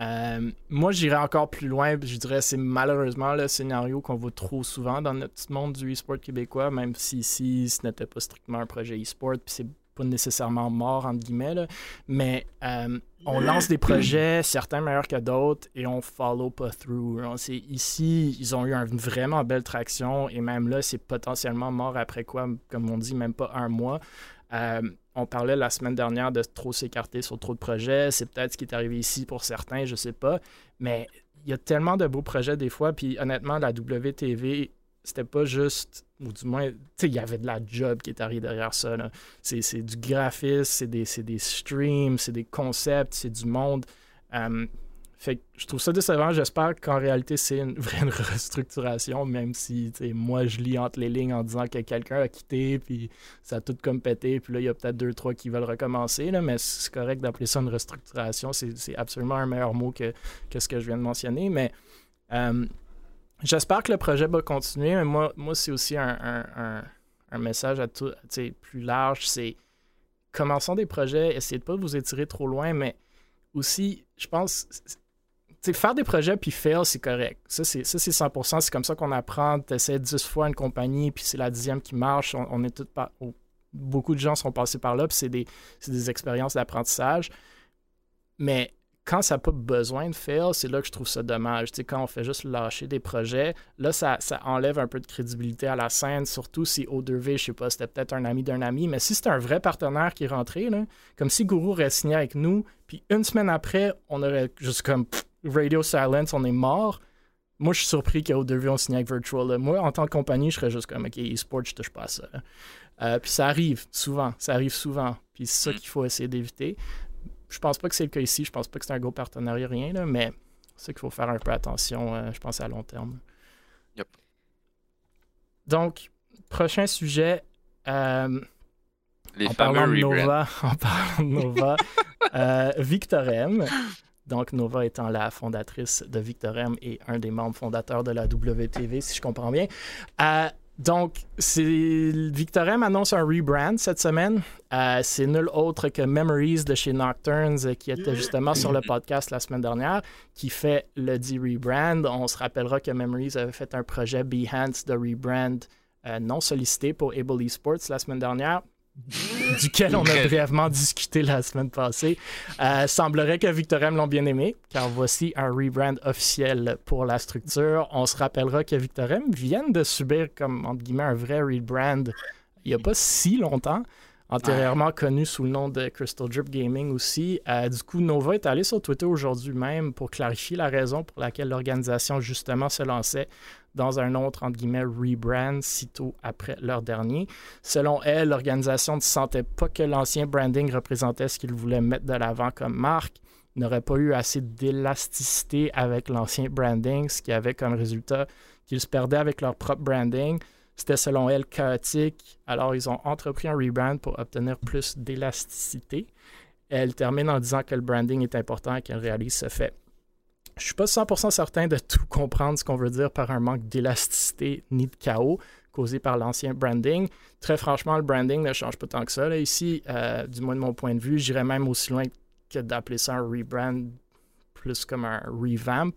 Euh, moi, j'irais encore plus loin. Je dirais c'est malheureusement le scénario qu'on voit trop souvent dans notre monde du e-sport québécois, même si ici, ce n'était pas strictement un projet e-sport, puis c'est pas nécessairement mort, entre guillemets. Mais euh, on lance des projets, certains meilleurs que d'autres, et on follow pas through. Ici, ils ont eu une vraiment belle traction, et même là, c'est potentiellement mort après quoi, comme on dit, même pas un mois. Euh, on parlait la semaine dernière de trop s'écarter sur trop de projets. C'est peut-être ce qui est arrivé ici pour certains, je sais pas. Mais il y a tellement de beaux projets des fois. Puis honnêtement, la WTV, c'était pas juste, ou du moins, il y avait de la job qui est arrivée derrière ça. C'est du graphisme, c'est des, des, streams, c'est des concepts, c'est du monde. Euh, fait que je trouve ça décevant. J'espère qu'en réalité, c'est une vraie *laughs* restructuration, même si moi, je lis entre les lignes en disant que quelqu'un a quitté, puis ça a tout comme pété, puis là, il y a peut-être deux, trois qui veulent recommencer, là, mais c'est correct d'appeler ça une restructuration. C'est absolument un meilleur mot que, que, ce que je viens de mentionner. Mais euh, j'espère que le projet va continuer, mais moi, moi c'est aussi un, un, message à tout, plus large. C'est commençons des projets, essayez de pas vous étirer trop loin, mais aussi, je pense, faire des projets puis fail, c'est correct. Ça, c'est 100%. C'est comme ça qu'on apprend. Tu essaies 10 fois une compagnie, puis c'est la dixième qui marche. On, est toutes beaucoup de gens sont passés par là, puis c'est des, des expériences d'apprentissage. Mais quand ça n'a pas besoin de fail, c'est là que je trouve ça dommage. quand on fait juste lâcher des projets, là, ça, ça, enlève un peu de crédibilité à la scène, surtout si O2V, je sais pas, c'était peut-être un ami d'un ami, mais si c'était un vrai partenaire qui est rentré, là, comme si Guru aurait signé avec nous, puis une semaine après, on aurait juste comme Radio Silence, on est mort. Moi, je suis surpris qu'O2V on signé avec Virtual. Moi, en tant que compagnie, je serais juste comme, OK, e-sport, je touche pas à ça. Euh, puis ça arrive souvent, ça arrive souvent. Puis c'est ça mm. qu'il faut essayer d'éviter je pense pas que c'est le cas ici. Je pense pas que c'est un gros partenariat, rien, là, mais c'est qu'il faut faire un peu attention, euh, je pense, à long terme. Yep. Donc, prochain sujet. Euh, Les en, parlant de Nova, *laughs* en parlant de Nova, *laughs* euh, Victorem. Donc, Nova étant la fondatrice de Victorem et un des membres fondateurs de la WTV, si je comprends bien. Euh, donc, Victorem annonce un rebrand cette semaine. Euh, c'est nul autre que Memories de chez Nocturnes, euh, qui était justement sur le podcast la semaine dernière, qui fait le dit rebrand. On se rappellera que Memories avait fait un projet Behance de rebrand euh, non sollicité pour Able Esports la semaine dernière. Duquel on a brièvement discuté la semaine passée. Euh, semblerait que Victorem l'ont bien aimé, car voici un rebrand officiel pour la structure. On se rappellera que Victorem vient de subir, comme entre guillemets, un vrai rebrand il n'y a pas si longtemps antérieurement connu sous le nom de Crystal Drip Gaming aussi. Euh, du coup, Nova est allé sur Twitter aujourd'hui même pour clarifier la raison pour laquelle l'organisation justement se lançait dans un autre, entre guillemets, rebrand sitôt après leur dernier. Selon elle, l'organisation ne sentait pas que l'ancien branding représentait ce qu'ils voulaient mettre de l'avant comme marque n'aurait pas eu assez d'élasticité avec l'ancien branding, ce qui avait comme résultat qu'ils se perdaient avec leur propre branding. C'était selon elle chaotique, alors ils ont entrepris un rebrand pour obtenir plus d'élasticité. Elle termine en disant que le branding est important et qu'elle réalise ce fait. Je suis pas 100% certain de tout comprendre ce qu'on veut dire par un manque d'élasticité ni de chaos causé par l'ancien branding. Très franchement, le branding ne change pas tant que ça. Ici, euh, du moins de mon point de vue, j'irais même aussi loin que d'appeler ça un rebrand plus comme un revamp,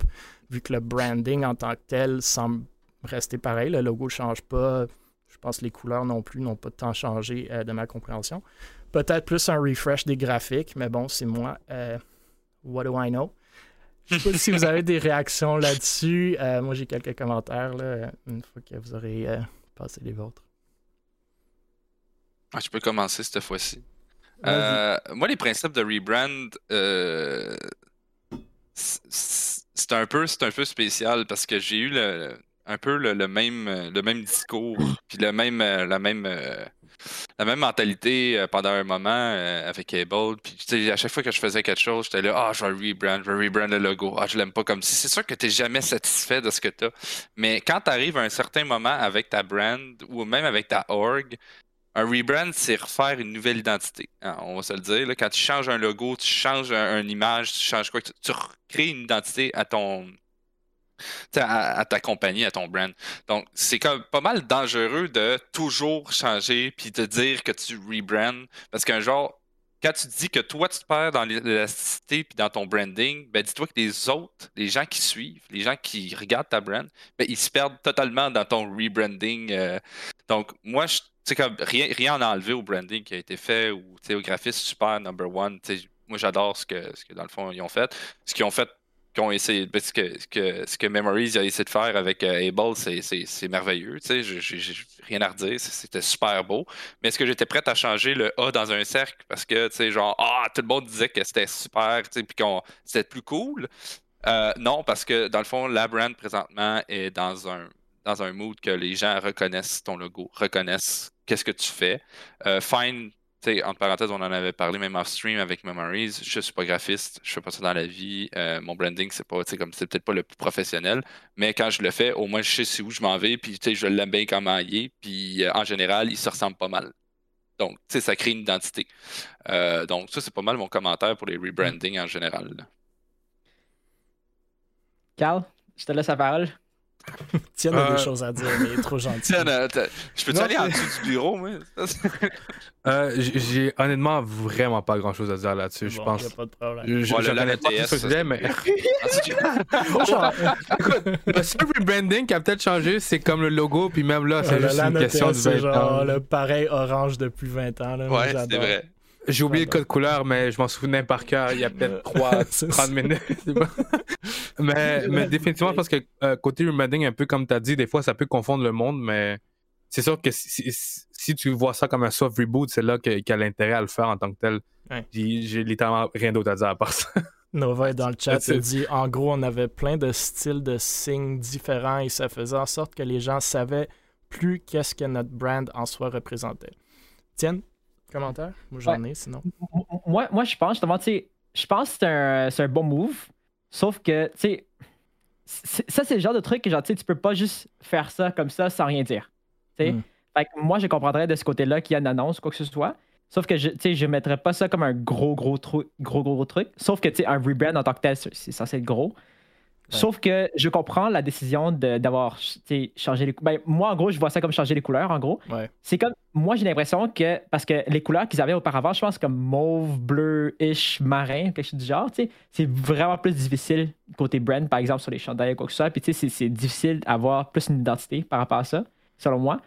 vu que le branding en tant que tel semble rester pareil. Le logo ne change pas. Je pense que les couleurs non plus n'ont pas tant changé euh, de ma compréhension. Peut-être plus un refresh des graphiques, mais bon, c'est moi. Euh, what do I know? Je sais pas si vous avez des réactions là-dessus. Euh, moi, j'ai quelques commentaires là, une fois que vous aurez passé les vôtres. Ah, je peux commencer cette fois-ci. moi, les principes de rebrand, c'est un peu, un peu spécial parce que j'ai eu le, un peu le, même, euh, le même discours, puis le même, euh, la, même, euh, la même mentalité pendant un moment avec Able. Puis à chaque fois que je faisais quelque chose, j'étais là, ah, je vais rebrand, je vais rebrand le logo, ah, je l'aime pas comme si. C'est sûr que tu n'es jamais satisfait de ce que tu as. Mais quand tu arrives à un certain moment avec ta brand ou même avec ta org, un rebrand, c'est refaire une nouvelle identité. Hein, on va se le dire. quand tu changes un logo, tu changes une image, tu changes quoi, tu, tu recrées une identité à ton, à, ta compagnie, à ton brand. Donc, c'est comme pas mal dangereux de toujours changer puis de dire que tu rebrand parce qu'un genre, quand tu dis que toi, tu te perds dans l'élasticité puis dans ton branding, ben dis-toi que les autres, les gens qui suivent, les gens qui regardent ta brand, ben, ils se perdent totalement dans ton rebranding. Euh. donc, moi, je comme rien, rien en enlevé au branding qui a été fait ou au graphisme super number one. Moi, j'adore ce que, ce que, dans le fond, ils ont fait. Ce qu'ils ont fait essayé, ben, ce que, ce que, Memories a essayé de faire avec euh, Able, c'est merveilleux. J'ai rien à redire, c'était super beau. Mais est-ce que j'étais prêt à changer le A dans un cercle? Parce que, tu sais, genre, ah, tout le monde disait que c'était super, puis qu'on c'était plus cool? Euh, non, parce que dans le fond, la brand présentement est dans un, dans un mood que les gens reconnaissent ton logo, reconnaissent qu'est-ce que tu fais. Euh, fine sais, entre parenthèses, on en avait parlé même off-stream avec Memories. Je suis pas graphiste, je fais pas ça dans la vie. Euh, mon branding, c'est pas, c'est peut-être pas le plus professionnel, mais quand je le fais, au moins je sais où je m'en vais, puis je l'aime bien comment il est, puis euh, en général, il se ressemble pas mal. Donc, tu sais, ça crée une identité. Euh, donc, ça, c'est pas mal mon commentaire pour les rebranding en général. Carl, je te laisse la parole. *laughs* Tiens, a des euh, choses à dire, mais il est trop gentil. Tiens, je peux-tu aller en dessous du bureau, moi? *laughs* euh, j'ai honnêtement vraiment pas grand-chose à dire là-dessus, je pense. Y a pas de problème. Je, je, le, pas tout ce mais... *laughs* Écoute, le seul rebranding qui a peut-être changé, c'est comme le logo, puis même là, c'est juste une question de 20 C'est genre le pareil orange depuis 20 ans. Là, ouais, c'est vrai. J'ai oublié le code couleur, mais je m'en souvenais par cœur il y a peut-être 3, 30 *laughs* minutes. *laughs* mais, mais définitivement, parce que euh, côté rebranding, un peu comme tu as dit, des fois, ça peut confondre le monde, mais c'est sûr que si, tu vois ça comme un soft reboot, c'est là qu'il y a l'intérêt à le faire en tant que tel. J'ai littéralement rien d'autre à dire à part ça. *laughs* Nova est dans le chat, il dit en gros, on avait plein de styles de signes différents et ça faisait en sorte que les gens savaient plus qu'est-ce que notre brand en soi représentait. Tiens, Commentaire? Moi, j'en ai, sinon. Moi, moi, je pense, justement, tu sais, je pense que c'est un, un, bon move. Sauf que, tu sais, ça, c'est le genre de truc que, genre, tu sais, tu peux pas juste faire ça comme ça sans rien dire. Tu sais? Hmm. Fait que moi, je comprendrais de ce côté-là qu'il y a une annonce quoi que ce soit. Sauf que, tu sais, je mettrais pas ça comme un gros, gros, truc, gros, gros, truc. Sauf que, tu sais, un rebrand en tant que tel, c'est censé être gros. Sauf que je comprends la décision d'avoir changé les couleurs. Ben, moi, en gros, je vois ça comme changer les couleurs, en gros. C'est comme. Moi, j'ai l'impression que. Parce que les couleurs qu'ils avaient auparavant, je pense comme mauve, bleu-ish, marin, quelque chose du genre, c'est vraiment plus difficile côté brand, par exemple, sur les chandails ou quoi que ce soit. Puis, tu sais, c'est difficile d'avoir plus une identité par rapport à ça, selon moi.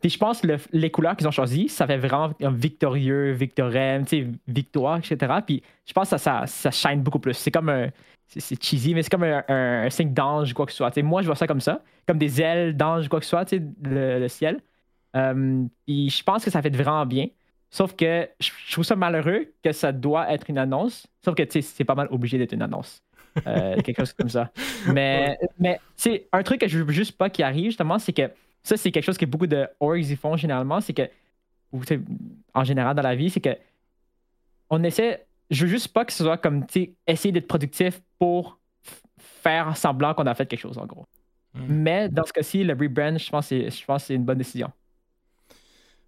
Puis je pense que les couleurs qu'ils ont choisies, ça fait vraiment un victorieux, victorem, victoire, etc. Puis je pense que ça, ça, ça shine beaucoup plus. C'est comme un, c'est cheesy, mais c'est comme un, signe d'ange, quoi que ce soit. moi, je vois ça comme ça, comme des ailes d'ange, quoi que ce soit, le, le ciel. Euh, je pense que ça fait vraiment bien. Sauf que je trouve ça malheureux que ça doit être une annonce. Sauf que c'est pas mal obligé d'être une annonce. Euh, *laughs* quelque chose comme ça. Mais, mais un truc que je veux juste pas qui arrive, justement, c'est que ça, c'est quelque chose que beaucoup de orgs y font généralement. C'est que, ou en général dans la vie, c'est que on essaie je veux juste pas que ce soit comme, tu essayer d'être productif pour faire semblant qu'on a fait quelque chose, en gros. Hmm. Mais dans ce cas-ci, le rebrand, je pense que c'est une bonne décision.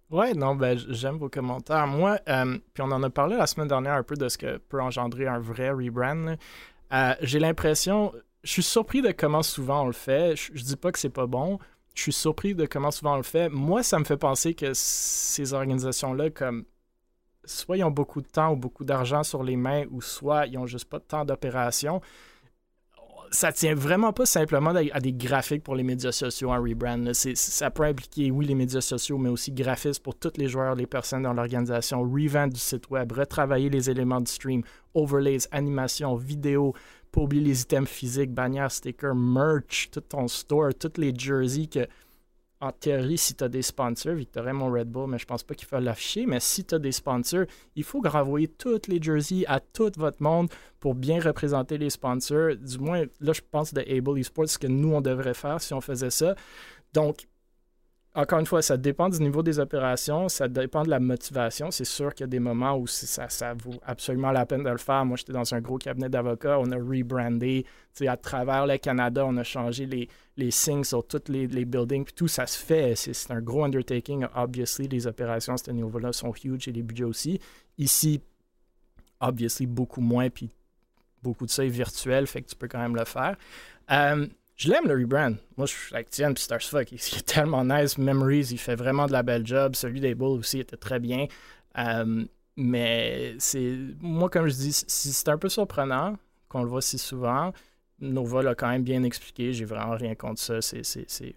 Ouais, non, ben j'aime vos commentaires. Moi, euh, puis on en a parlé la semaine dernière un peu de ce que peut engendrer un vrai rebrand. Euh, j'ai l'impression, je suis surpris de comment souvent on le fait. Je, je dis pas que c'est pas bon. Je suis surpris de comment souvent on le fait. Moi, ça me fait penser que ces organisations-là, comme soit ils ont beaucoup de temps ou beaucoup d'argent sur les mains, ou soit ils ont juste pas de temps d'opération. Ça tient vraiment pas simplement à des graphiques pour les médias sociaux en rebrand. Ça peut impliquer, oui, les médias sociaux, mais aussi graphisme pour tous les joueurs, les personnes dans l'organisation, revamp du site web, retravailler les éléments du stream, overlays, animations, vidéos, pas oublier les items physiques, bannières, stickers, merch, tout ton store, toutes les jerseys que en théorie, si tu as des sponsors, Victor mon Red Bull, mais je pense pas qu'il faut l'afficher, mais si tu as des sponsors, il faut renvoyer toutes les jerseys à tout votre monde pour bien représenter les sponsors. Du moins, là, je pense de Able Esports, ce que nous, on devrait faire si on faisait ça. Donc, encore une fois, ça dépend du niveau des opérations, ça dépend de la motivation. C'est sûr qu'il y a des moments où ça, vaut absolument la peine de le faire. Moi, j'étais dans un gros cabinet d'avocats, on a rebrandé à travers le Canada, on a changé les, les signes sur tous les, les buildings, puis tout ça se fait. C'est un gros undertaking. Obviously, les opérations à ce niveau-là sont huge et les budgets aussi. Ici, obviously, beaucoup moins, puis beaucoup de ça est virtuel, fait que tu peux quand même le faire. Euh, je l'aime le rebrand. Moi, je suis Tian puis Starsfuck. Il, est tellement nice. Memories, il fait vraiment de la belle job. Celui des Bulls aussi était très bien. Euh, mais c'est. Moi, comme je dis, c'est un peu surprenant qu'on le voit si souvent. Nova l'a quand même bien expliqué. J'ai vraiment rien contre ça.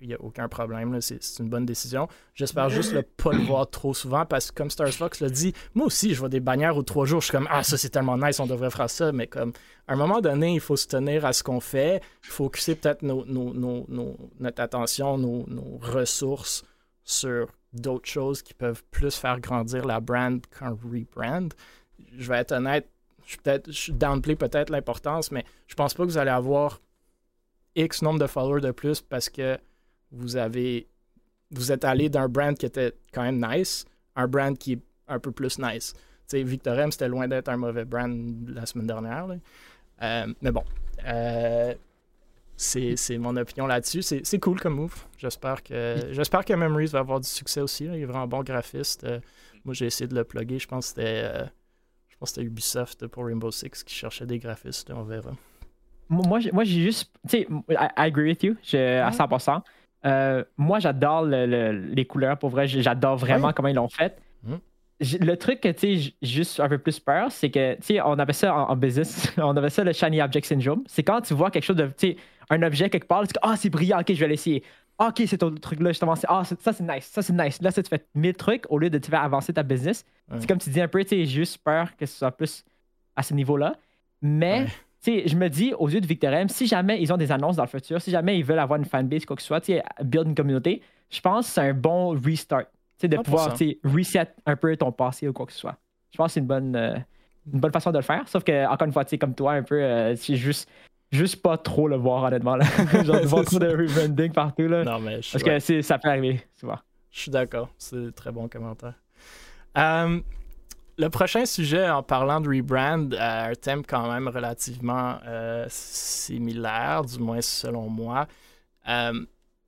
Il n'y a aucun problème. C'est une bonne décision. J'espère juste ne pas le voir trop souvent parce que, comme Star Fox l'a dit, moi aussi, je vois des bannières ou trois jours. Je suis comme Ah, ça, c'est tellement nice, on devrait faire ça. Mais comme, à un moment donné, il faut se tenir à ce qu'on fait. Faut focuser peut-être notre attention, nos, ressources sur d'autres choses qui peuvent plus faire grandir la brand qu'un rebrand. Je vais être honnête, je peut-être je downplay peut-être l'importance, mais je pense pas que vous allez avoir X nombre de followers de plus parce que vous avez vous êtes allé d'un brand qui était quand même nice, un brand qui est un peu plus nice. Tu sais, Victorem, c'était loin d'être un mauvais brand la semaine dernière. Euh, mais bon, euh, c'est mon opinion là-dessus. C'est cool comme move. J'espère que j'espère que Memories va avoir du succès aussi. Il est vraiment bon graphiste. Euh, moi, j'ai essayé de le plugger. Je pense que c'était je pense c'était Ubisoft pour Rainbow Six qui cherchait des graphistes. On verra. Moi, j'ai juste. Tu sais, I, agree with you à 100%. moi, j'adore les couleurs. Pour vrai, j'adore vraiment comment ils l'ont fait. Hum le truc que tu sais, juste un peu plus peur, c'est que tu sais, on avait ça en, business, *laughs* on avait ça le shiny object syndrome. C'est quand tu vois quelque chose de, tu sais, un objet quelque part, tu dis ah c'est brillant, ok je vais l'essayer. Ah, ok c'est ton truc là justement, ah ça c'est nice, ça c'est nice. Là ça tu fais mille trucs au lieu de te faire avancer ta business. C'est comme tu dis un peu, tu sais, juste peur que ce soit plus à ce niveau-là. Mais tu sais, je me dis aux yeux de Victor M, si jamais ils ont des annonces dans le futur, si jamais ils veulent avoir une fanbase quoi que ce soit, tu sais, build une communauté, je pense que c'est un bon restart de pouvoir reset un peu ton passé ou quoi que ce soit. Je pense que c'est une bonne, euh, une bonne façon de le faire. Sauf que, encore une fois, comme toi, un peu, euh, c'est juste, juste pas trop le voir, honnêtement. Là. *laughs* Genre, de voir trop de rebranding partout. Là. Non, mais Parce que ça peut arriver, souvent. Je suis d'accord. C'est un très bon commentaire. Euh, le prochain sujet, en parlant de rebrand, un thème quand même relativement similaire, du moins selon moi.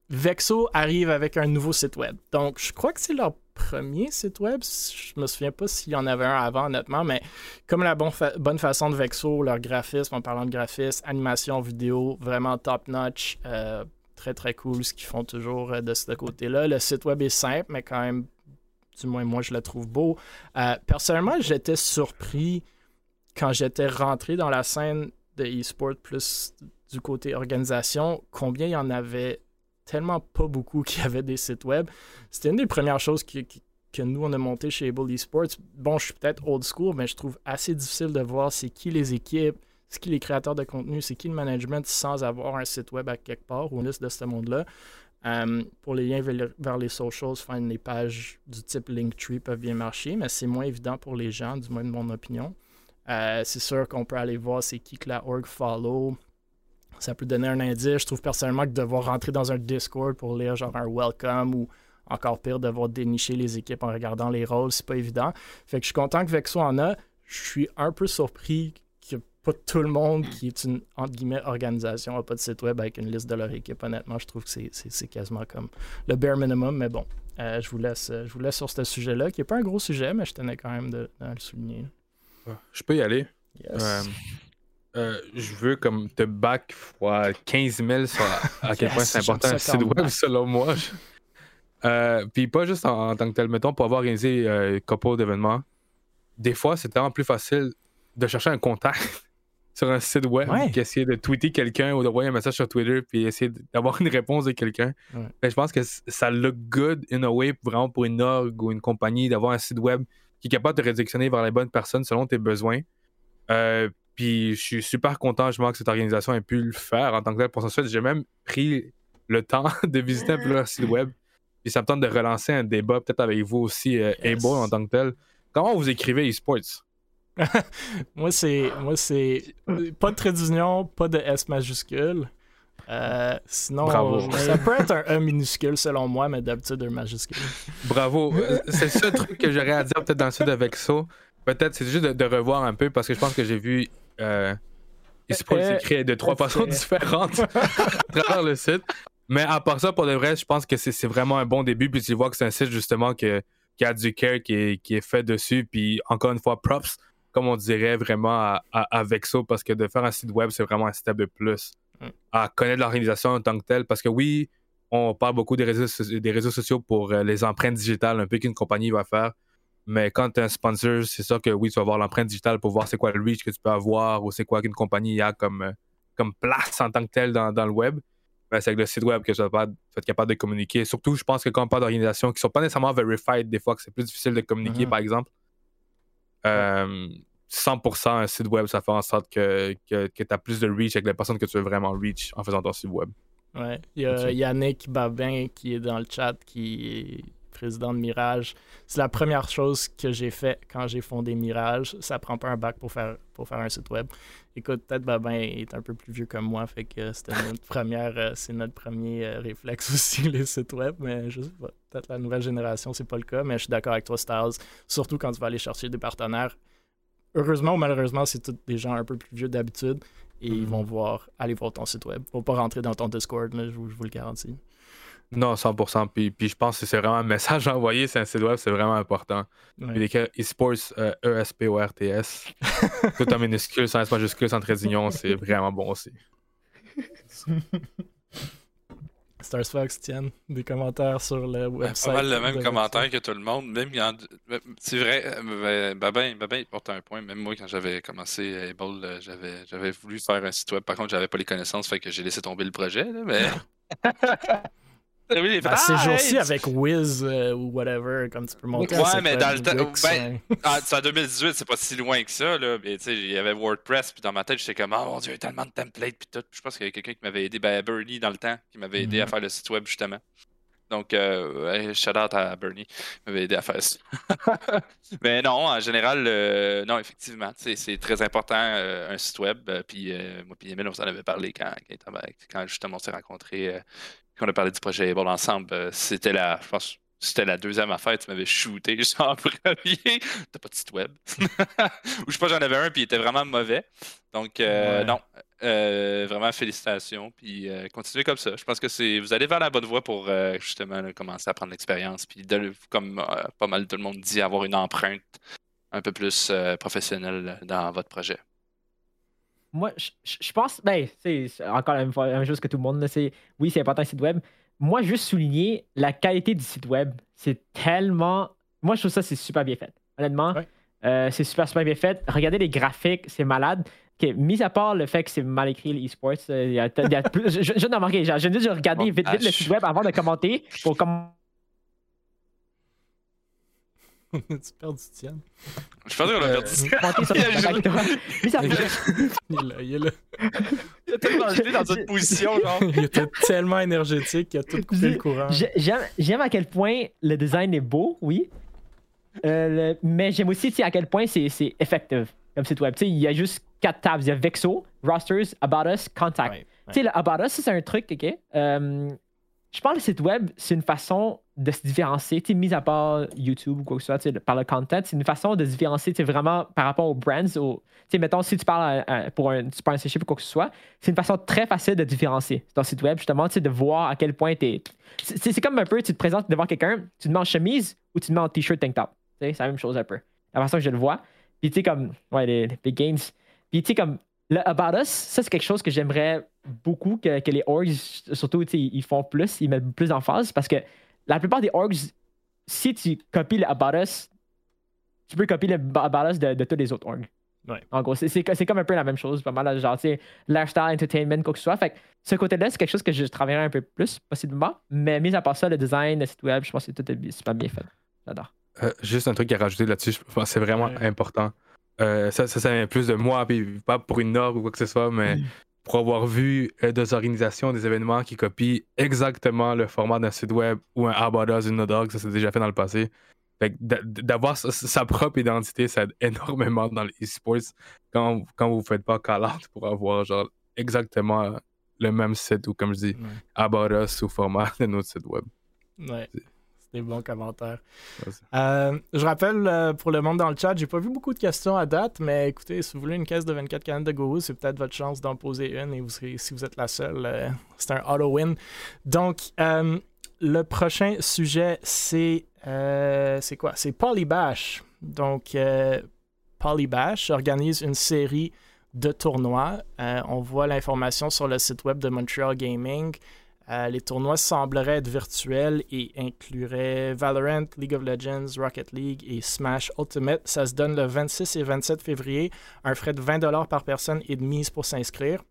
Vexo arrive avec un nouveau site web. Donc, je crois que c'est leur premier site web. Je me souviens pas s'il y en avait un avant, honnêtement, mais comme la bonne façon de Vexo, leur graphisme, en parlant de graphisme, animation, vidéo, vraiment top-notch, euh, très très cool ce qu'ils font toujours euh, de ce côté-là. Le site web est simple, mais quand même, du moins moi, je le trouve beau. Euh, personnellement, j'étais surpris quand j'étais rentré dans la scène de e-sport plus du côté organisation, combien il y en avait tellement pas beaucoup *laughs* qui avaient des sites web. C'était une des premières choses que nous, on a monté chez Able Esports. Bon, je suis peut-être old school, mais je trouve assez difficile de voir c'est qui les équipes, c'est qui les créateurs de contenu, c'est qui le management sans avoir un site web à quelque part ou une liste de ce monde-là. Euh, pour les liens vers les socials, faire les pages du type Linktree peuvent bien marcher, mais c'est moins évident pour les gens, du moins de mon opinion. Euh, c'est sûr qu'on peut aller voir c'est qui que la org follow, ça peut donner un indice. Je trouve personnellement que devoir rentrer dans un Discord pour lire genre un welcome ou encore pire, devoir dénicher les équipes en regardant les rôles, c'est pas évident. Fait que je suis content que Vexo en a. Je suis un peu surpris que pas tout le monde qui est une entre guillemets organisation n'a pas de site web avec une liste de leur équipe. Honnêtement, je trouve que c'est quasiment comme le bare minimum, mais bon. Euh, je, vous laisse, je vous laisse sur ce sujet-là, qui n'est pas un gros sujet, mais je tenais quand même de, le souligner. Je peux y aller. Yes. Euh, euh, je veux comme te back fois 15 000 sur à, quel *laughs* point c'est important un site web, selon moi. Euh, puis pas juste en, tant que tel, mettons, pour avoir organisé euh, couple d'événements, des fois, c'est tellement plus facile de chercher un contact *laughs* sur un site web qu'essayer de tweeter quelqu'un ou d'envoyer un message sur Twitter puis essayer d'avoir une réponse de quelqu'un. je pense que ça look good in a way vraiment pour une org ou une compagnie d'avoir un site web qui est capable de redirectionner vers les bonnes personnes selon tes besoins. Euh, puis je suis super content justement que cette organisation ait pu le faire en tant que tel. Pour ça, j'ai même pris le temps *laughs* de visiter un peu leur site web. Puis ça me tente de relancer un débat peut-être avec vous aussi, euh, en tant que tel. Comment vous écrivez esports? *laughs* moi, c'est. Moi, c'est. Pas de trait d'union, pas de S majuscule. Euh, sinon, ça peut être un E minuscule selon moi, mais d'habitude un majuscule. Bravo. Euh, c'est le truc que j'aurais à dire peut-être dans le site avec ça. Peut-être, c'est juste de, revoir un peu parce que je pense que j'ai vu euh, eSports écrit de trois façons différentes *laughs* à travers le site. Mais à part ça, pour de vrai, je pense que c'est vraiment un bon début. Puis tu vois que c'est un site justement que, qui a du care qui est, qui est fait dessus. Puis encore une fois, props, comme on dirait vraiment à, à, Vexo, parce que de faire un site web, c'est vraiment un step de plus mm. à connaître l'organisation en tant que telle. Parce que oui, on parle beaucoup des réseaux, des réseaux sociaux pour euh, les empreintes digitales, un peu qu'une compagnie va faire. Mais quand tu es un sponsor, c'est sûr que oui, tu vas avoir l'empreinte digitale pour voir c'est quoi le reach que tu peux avoir ou c'est quoi qu'une compagnie a comme, euh, comme place en tant que telle dans, le web. Ben, c'est avec le site web que tu vas être capable de communiquer. Surtout, je pense que quand on parle d'organisations qui sont pas nécessairement verified, des fois que c'est plus difficile de communiquer, mm-hmm. par exemple. 100% euh, un site web, ça fait en sorte que, que, tu as plus de reach avec les personnes que tu veux vraiment reach en faisant ton site web. Ouais. Il y a Yannick Babin qui est dans le chat qui président de Mirage. C'est la première chose que j'ai fait quand j'ai fondé Mirage. Ça prend pas un bac pour faire, pour faire un site web. Écoute, peut-être Babin est un peu plus vieux que moi, fait que c'était notre *laughs* première, euh, c'est notre premier euh, réflexe *laughs* aussi, les sites web, mais je sais pas. Peut-être la nouvelle génération, c'est pas le cas, mais je suis d'accord avec toi, Styles. Surtout quand tu vas aller chercher des partenaires. Heureusement ou malheureusement, c'est tous des gens un peu plus vieux d'habitude et ils mhm. vont voir, aller voir ton site web. Ils vont pas rentrer dans ton Discord, je, vous, le garantis. Non, 100%. Puis, puis je pense que c'est vraiment un message *laughs* à envoyer, c'est un site web, c'est vraiment important. Ouais. Puis l'écrit eSports, E-S-P-O-R-T-S, euh, e tout en minuscule, sans S majuscule, sans trait d'union, c'est *laughs* vraiment bon aussi. Stars Fox, tiennent des commentaires sur le website. Pas mal le même commentaire que tout le monde. Même C'est vrai, euh, Babin, Babin, il porte un point. Même moi, quand j'avais commencé Able, euh, j'avais, j'avais voulu faire un site web. Par contre, j'avais pas les connaissances, fait que j'ai laissé tomber le projet. mais... *laughs* Oui, ces jours-ci, avec Wiz euh, ou whatever, comme tu peux monter. Ouais, mais dans le temps. Ben, en 2018, c'est pas si loin que ça. Là. Mais, il y avait WordPress, puis dans ma tête, j'étais comme, oh mon dieu, il y a tellement de templates, puis tout. je pense qu'il y avait quelqu'un qui m'avait aidé, ben, Bernie, dans le temps, qui m'avait aidé à mm-hmm. faire le site web, justement. Donc, euh, shout out à Bernie, qui m'avait aidé à faire ça. *laughs* mais non, en général, euh, non, effectivement, c'est très important euh, un site web. puis moi, puis Emile, on s'en avait parlé quand, quand, justement on s'est rencontrés quand on a parlé du projet Able ensemble, euh, c'était la, je pense, c'était la deuxième affaire, tu m'avais shooté *laughs* juste en premier. T'as pas de site web. *laughs* Ou je sais pas, j'en avais un, puis il était vraiment mauvais. Donc, euh, non, euh, vraiment félicitations, puis continuez comme ça. Je pense que c'est, vous allez vers la bonne voie pour justement commencer à prendre l'expérience, puis comme pas mal tout le monde dit, avoir une empreinte un peu plus professionnelle dans votre projet moi, je, pense, ben, c'est encore la même, la même, chose que tout le monde. c'est, oui, c'est important le site web. Moi, juste souligner la qualité du site web. C'est tellement. Moi, je trouve ça, c'est super bien fait. Honnêtement, euh, c'est super, super bien fait. Regardez les graphiques, c'est malade. Ok, mis à part le fait que c'est mal écrit l'e-sports, euh, y a, je, je, je, remarqué, j'ai juste regardé vite, vite le site web avant de commenter pour commenter *laughs* tu perds du tien. Je pense qu'on a perdu du Il est là, il est là. Il a tellement gelé dans une position, genre. il était tellement énergétique qu'il a tout coupé le courant. J'aime à quel point le design est beau, oui. Euh, mais j'aime aussi à quel point c'est effectif comme site web. il y a juste quatre tabs. Il y a Vexo, Rosters, About Us, Contact. Tu sais, About Us, c'est un truc, ok? Euh, je pense que le site web, c'est une façon de se différencier, mis à part YouTube ou quoi que ce soit, par le content, c'est une façon de se différencier vraiment par rapport aux brands. Mettons, si tu parles pour un sponsorship ou quoi que ce soit, c'est une façon très facile de différencier ton site web, justement, de voir à quel point tu es. C'est comme un peu, tu te présentes devant quelqu'un, tu te mets en chemise ou tu te mets en t-shirt tank top. C'est la même chose un peu. La façon que je le vois. Puis, tu sais, comme, ouais, les, les gains. Puis, tu sais, comme, le About Us, ça, c'est quelque chose que j'aimerais beaucoup que, les orgs, surtout, ils font plus, ils mettent plus d'emphase parce que la plupart des orgs, si tu copies le About Us, tu peux copier le About Us de, tous les autres orgs. En gros, c'est comme un peu la même chose, pas mal, genre, tu sais, lifestyle, entertainment, quoi que ce soit. Fait que ce côté-là, c'est quelque chose que je travaillerai un peu plus, possiblement. Mais mis à part ça, le design, le site web, je pense que tout est super bien fait. J'adore. Euh, juste un truc à rajouter là-dessus, je pense que c'est vraiment important. Euh, ça, ça, vient plus de moi, puis pas pour une norme ou quoi que ce soit, mais pour avoir vu euh, des organisations, des événements qui copient exactement le format d'un site web ou un About Us, une Dog, ça s'est déjà fait dans le passé. D'avoir sa, propre identité, ça aide énormément dans l'e-sports quand, quand vous ne faites pas call pour avoir genre exactement le même site ou comme je dis, About Us sous format *laughs* d'un autre site web. Ouais *laughs* des bons commentaires. Euh, je rappelle euh, pour le monde dans le chat, j'ai pas vu beaucoup de questions à date, mais écoutez, si vous voulez une caisse de 24 canettes de Go, c'est peut-être votre chance d'en poser une et vous serez, si vous êtes la seule, euh, c'est un auto-win. Donc, le prochain sujet, c'est c'est quoi? C'est Polybash. Donc, Polybash organise une série de tournois. on voit l'information sur le site web de Montreal Gaming. Euh, les tournois sembleraient être virtuels et incluraient Valorant, League of Legends, Rocket League et Smash Ultimate. Ça se donne le 26 et 27 février, un frais de 20$ par personne et de mise pour s'inscrire.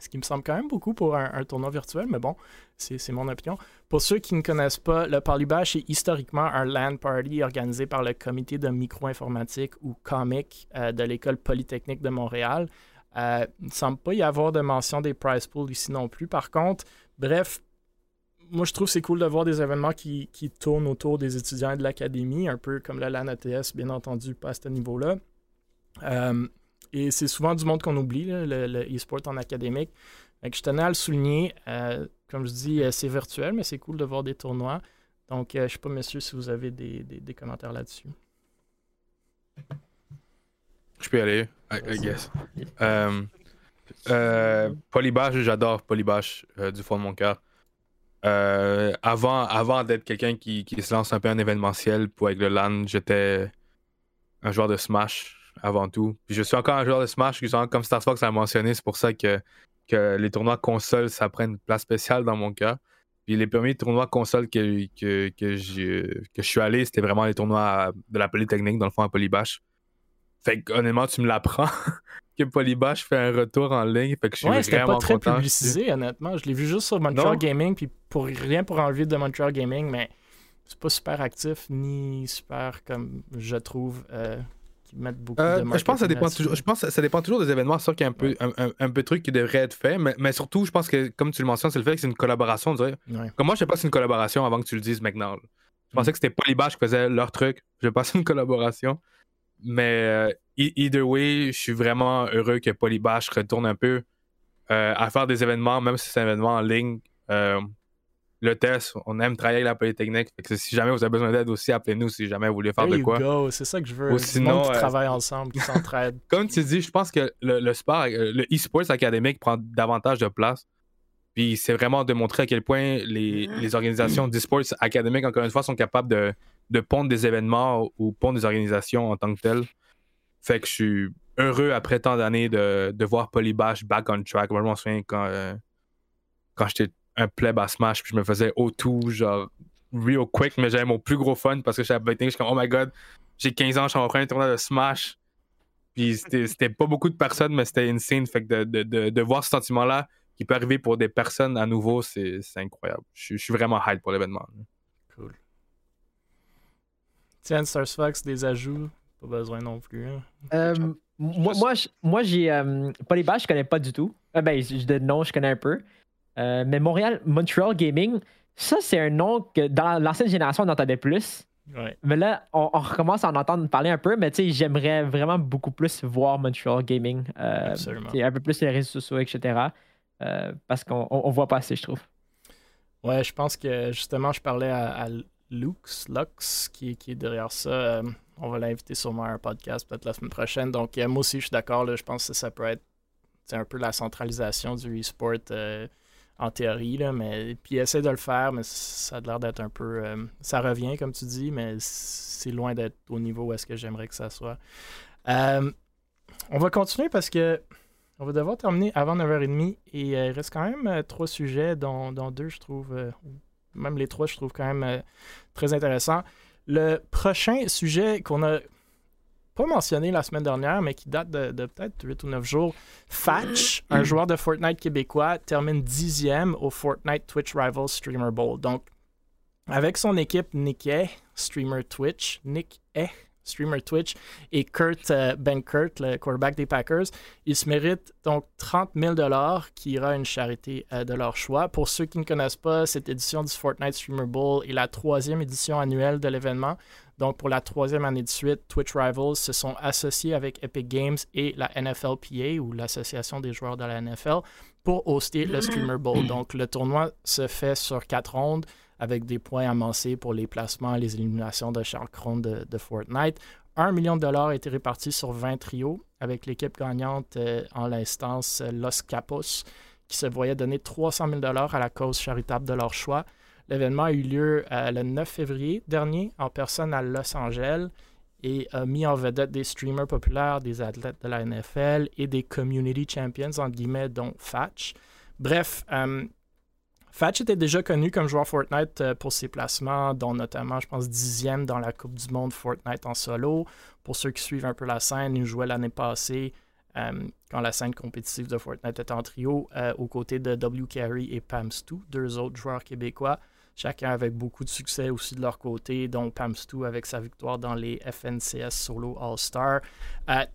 Ce qui me semble quand même beaucoup pour un, tournoi virtuel, mais bon, c'est mon opinion. Pour ceux qui ne connaissent pas, le Parlybash est historiquement un LAN party organisé par le comité de micro-informatique ou COMIC euh, de l'École polytechnique de Montréal. Euh, il ne semble pas y avoir de mention des prize pools ici non plus. Par contre, Bref, moi, je trouve c'est cool de voir des événements qui, tournent autour des étudiants de l'académie, un peu comme la LAN ATS, bien entendu, pas à ce niveau-là. Euh, et c'est souvent du monde qu'on oublie, le, e-sport en académique. je tenais à le souligner. Euh, comme je dis, c'est virtuel, mais c'est cool de voir des tournois. Donc, je ne sais pas, messieurs, si vous avez des, commentaires là-dessus. Je peux y aller, I, guess. Polybash, j'adore Polybash du fond de mon cœur. Euh, avant d'être quelqu'un qui, se lance un peu en événementiel pour avec le LAN, j'étais un joueur de Smash avant tout. Je suis encore un joueur de Smash, comme Star Fox a mentionné, c'est pour ça que, les tournois console, ça prend une place spéciale dans mon cœur. Puis les premiers tournois console que je suis allé, c'était vraiment les tournois de la Polytechnique, dans le fond, à Polybash. Fait que honnêtement, tu me l'apprends. *laughs* que Polybash fait un retour en ligne. Fait que je suis ouais, c'était pas très publicisé, honnêtement. Je l'ai vu juste sur Montreal Gaming, puis pour rien pour enlever de Montreal Gaming, mais c'est pas super actif ni super comme je trouve. Euh, qui mettent beaucoup euh, de je pense que ça dépend toujours. Je pense ça dépend toujours des événements. C'est sûr qu'il y a un peu, un, peu de trucs qui devraient être faits, mais, surtout, je pense que, comme tu le mentionnes, c'est le fait que c'est une collaboration. Comme moi, je sais pas si c'est une collaboration avant que tu le dises maintenant. Je pensais mm. que c'était Polybash qui faisait leur truc. Je pas *laughs* une collaboration. Mais euh, e-, either way, je suis vraiment heureux que Polybash retourne un peu euh, à faire des événements, même si c'est un événement en ligne. Euh, le test, on aime travailler avec la Polytechnique. si jamais vous avez besoin d'aide aussi, appelez-nous si jamais vous voulez faire de quoi. C'est ça que je veux. Ou sinon, qui travaille ensemble, qui s'entraide. *laughs* Comme tu dis, je pense que le, sport, le e-sports académique prend davantage de place. Puis c'est vraiment de montrer à quel point les, les organisations d'e-sports académiques, encore une fois, sont capables de, de pondre des événements ou pondre des organisations en tant que telles. Fait que je suis heureux après tant d'années de, de, voir Polybash back on track. Moi, je m'en souviens quand, euh, quand j'étais un pleb à Smash, puis je me faisais O2, genre real quick, mais j'avais mon plus gros fun parce que j'étais je suis comme, oh my god, j'ai 15 ans, je suis en train de tournoi de Smash. Puis c'était pas beaucoup de personnes, mais c'était insane. Fait que de, de, de, voir ce sentiment-là qui peut arriver pour des personnes à nouveau, c'est incroyable. Je, je suis vraiment hype pour l'événement. Cool. Tiens, Star Fox, des ajouts, pas besoin non plus. Hein. Euh, moi, moi, moi j'ai. Euh, Polybash, je connais pas du tout. Euh, ben, de nom, je connais un peu. Euh, mais Montréal, Montreal Gaming, ça, c'est un nom que dans l'ancienne génération, on entendait plus. Mais là, on, recommence à en entendre parler un peu, mais tu sais, j'aimerais vraiment beaucoup plus voir Montreal Gaming. Absolument. Un peu plus les réseaux sociaux, etc. parce qu'on on, voit pas assez, je trouve. Ouais, je pense que justement, je parlais à Lux, Lux qui, est derrière ça. Euh, on va l'inviter sûrement à un podcast peut-être la semaine prochaine. Donc, euh, moi aussi, je suis d'accord. Je pense que ça peut être un peu la centralisation du e-sport euh, en théorie. Là, mais, puis, essaie de le faire, mais ça a l'air d'être un peu. ça revient, comme tu dis, mais c'est loin d'être au niveau où est-ce que j'aimerais que ça soit. on va continuer parce que. On va devoir terminer avant 9h30 et il reste quand même trois sujets, dont, dont deux, je trouve, même les trois, je trouve quand même euh, très intéressant. Le prochain sujet qu'on a pas mentionné la semaine dernière, mais qui date de, peut-être 8 ou 9 jours, Fatch, un joueur de Fortnite québécois, termine dixième au Fortnite Twitch Rivals Streamer Bowl. Donc, avec son équipe Nick streamer Twitch, Nick streamer Twitch, et Kurt euh, Ben Kurt, le quarterback des Packers. Ils se méritent donc 30 000 qui ira à une charité euh, de leur choix. Pour ceux qui ne connaissent pas, cette édition du Fortnite Streamer Bowl est la troisième édition annuelle de l'événement. Donc, pour la troisième année de suite, Twitch Rivals se sont associés avec Epic Games et la NFLPA, ou l'Association des joueurs de la NFL, pour hoster le Streamer Bowl. *clears throat* Donc, le tournoi se fait sur quatre rondes avec des points amassés pour les placements et les éliminations de chaque ronde de, Fortnite. Un million de dollars a été réparti sur 20 trios, avec l'équipe gagnante euh, en l'instance euh, Los Capos, qui se voyait donner 300 000 dollars à la cause charitable de leur choix. L'événement a eu lieu euh, le 9 février dernier en personne à Los Angeles et a mis en vedette des streamers populaires, des athlètes de la NFL et des community champions, entre guillemets, dont Fatch. Bref, Fatch était déjà connu comme joueur Fortnite euh, pour ses placements, dont notamment, je pense, dixième dans la Coupe du Monde Fortnite en solo. Pour ceux qui suivent un peu la scène, il jouait l'année passée euh, quand la scène compétitive de Fortnite était en trio, euh, aux côtés de W. Carey et Pam deux autres joueurs québécois, chacun avec beaucoup de succès aussi de leur côté, dont Pam avec sa victoire dans les FNCS Solo All-Star.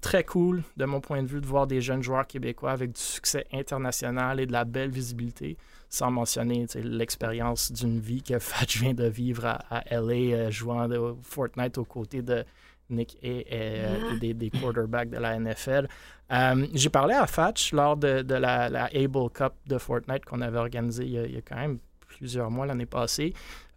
très cool, de mon point de vue, de voir des jeunes joueurs québécois avec du succès international et de la belle visibilité sans mentionner l'expérience d'une vie que *laughs* Fatch vient de vivre à, LA, jouant de Fortnite aux côtés de Nick et, des, quarterbacks de la NFL. J'ai parlé à Fatch lors de, la, Able Cup de Fortnite qu'on avait organisée il, il y a quand même plusieurs mois l'année passée.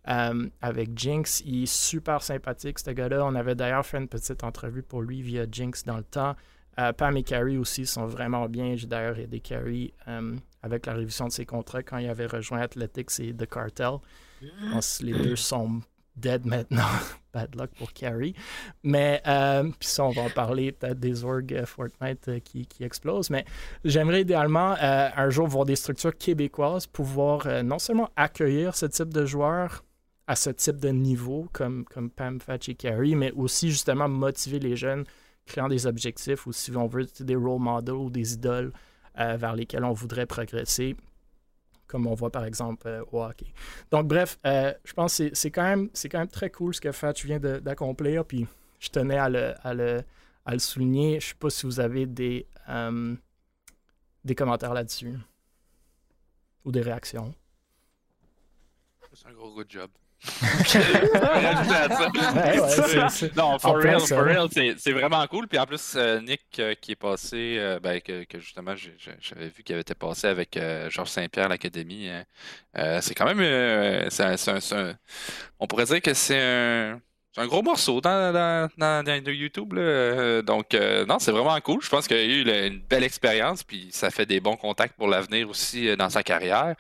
Euh, avec Jinx. Il est super sympathique, ce gars-là. On avait d'ailleurs fait une petite entrevue pour lui via Jinx dans le temps. Euh, Pam et Carrie aussi sont vraiment bien. J'ai d'ailleurs aidé Carrie euh, avec la révision de ses contrats quand il avait rejoint Athletics et The Cartel. Je pense que les deux sont dead maintenant. *laughs* Bad luck pour Carrie. Mais, puis ça, on va en parler peut-être des orgs Fortnite qui, qui, explosent. Mais j'aimerais idéalement un jour voir des structures québécoises pouvoir non seulement accueillir ce type de joueurs, à ce type de niveau comme, comme Pam, Fatch et Carrie, mais aussi justement motiver les jeunes, créant des objectifs ou si on veut des role models ou des idoles euh, vers lesquels on voudrait progresser, comme on voit par exemple euh, au hockey. Donc bref, euh, je pense que c'est quand, même, quand même très cool ce que Fatch vient d'accomplir, puis je tenais à le, à le, à le souligner. Je ne sais pas si vous avez des, des commentaires là-dessus ou des réactions. C'est un gros good job *laughs* non, for real, for real, c'est vraiment cool. Puis en plus, euh, Nick euh, qui est passé, euh, ben, que, justement j'avais vu qu'il avait été passé avec Georges Saint-Pierre, l'Académie. Hein. c'est quand même, on pourrait dire que c'est un, un gros morceau dans, YouTube. Donc, non, c'est vraiment cool. Je pense qu'il a eu une belle expérience, puis ça fait des bons contacts pour l'avenir aussi dans sa carrière.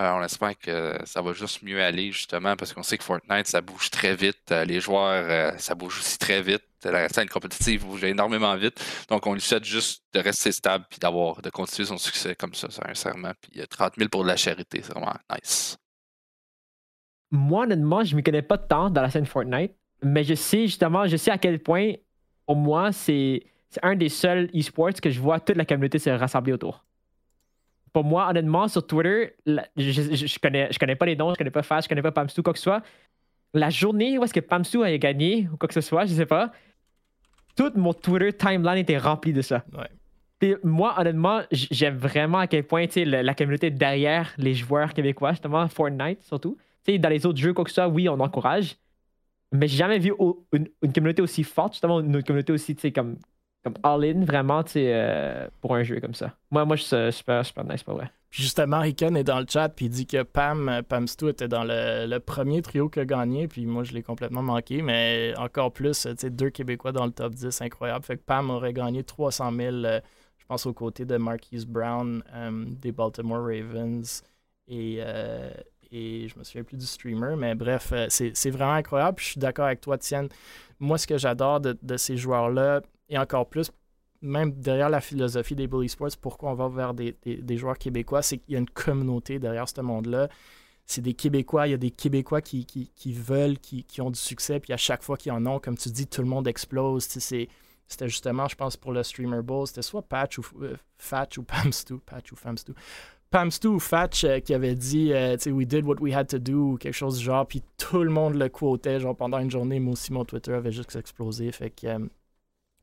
Euh, on espère que ça va juste mieux aller, justement, parce qu'on sait que Fortnite, ça bouge très vite. Euh, les joueurs, euh, ça bouge aussi très vite. La scène compétitive bouge énormément vite. Donc, on lui souhaite juste de rester stable puis d'avoir, de continuer son succès comme ça, sincèrement. Puis 30 000 pour de la charité, c'est vraiment nice. Moi, honnêtement, je ne m'y connais pas tant dans la scène Fortnite, mais je sais justement, je sais à quel point, au moins, c'est un des seuls e-sports que je vois toute la communauté se rassembler autour pour moi, honnêtement, sur Twitter, je, je, connais, je connais pas les noms, je connais pas Fast, je connais pas Pamstu, quoi que ce soit. La journée où est-ce que Pamstu a gagné, ou quoi que ce soit, je sais pas, tout mon Twitter timeline était rempli de ça. Ouais. moi, honnêtement, j'aime vraiment à quel point la, la communauté derrière les joueurs québécois, justement, Fortnite surtout. dans les autres jeux, quoi que ce soit, oui, on encourage. Mais j'ai jamais vu une, communauté aussi forte, justement, une communauté aussi, tu sais, comme, comme all-in vraiment euh, pour un jeu comme ça. Moi, moi je suis super, super nice, pas vrai. Puis justement, Riken est dans le chat, puis il dit que Pam, euh, Pam Stu était dans le, premier trio qui a gagné, puis moi, je l'ai complètement manqué, mais encore plus, tu sais, deux Québécois dans le top 10, incroyable. Fait que Pam aurait gagné 300 000, euh, je pense, aux côtés de Marquise Brown des Baltimore Ravens et, et je me souviens plus du streamer, mais bref, c'est vraiment incroyable. Je suis d'accord avec toi, Tienne. Moi, ce que j'adore de, de ces joueurs-là, et encore plus, même derrière la philosophie des Bully Sports, pourquoi on va vers des, joueurs québécois, c'est qu'il y a une communauté derrière ce monde-là. C'est des Québécois, il y a des Québécois qui, veulent, qui, ont du succès, puis à chaque fois qu'ils en ont, comme tu dis, tout le monde explose. C'était justement, je pense, pour le Streamer Bowl, c'était soit Patch ou euh, Fatch ou Pamstu, Patch ou Famstu. Pamstu ou Fatch euh, qui avait dit, euh, we did what we had to do, ou quelque chose du genre, puis tout le monde le quotait, genre pendant une journée, moi aussi, mon Twitter avait juste explosé. Fait que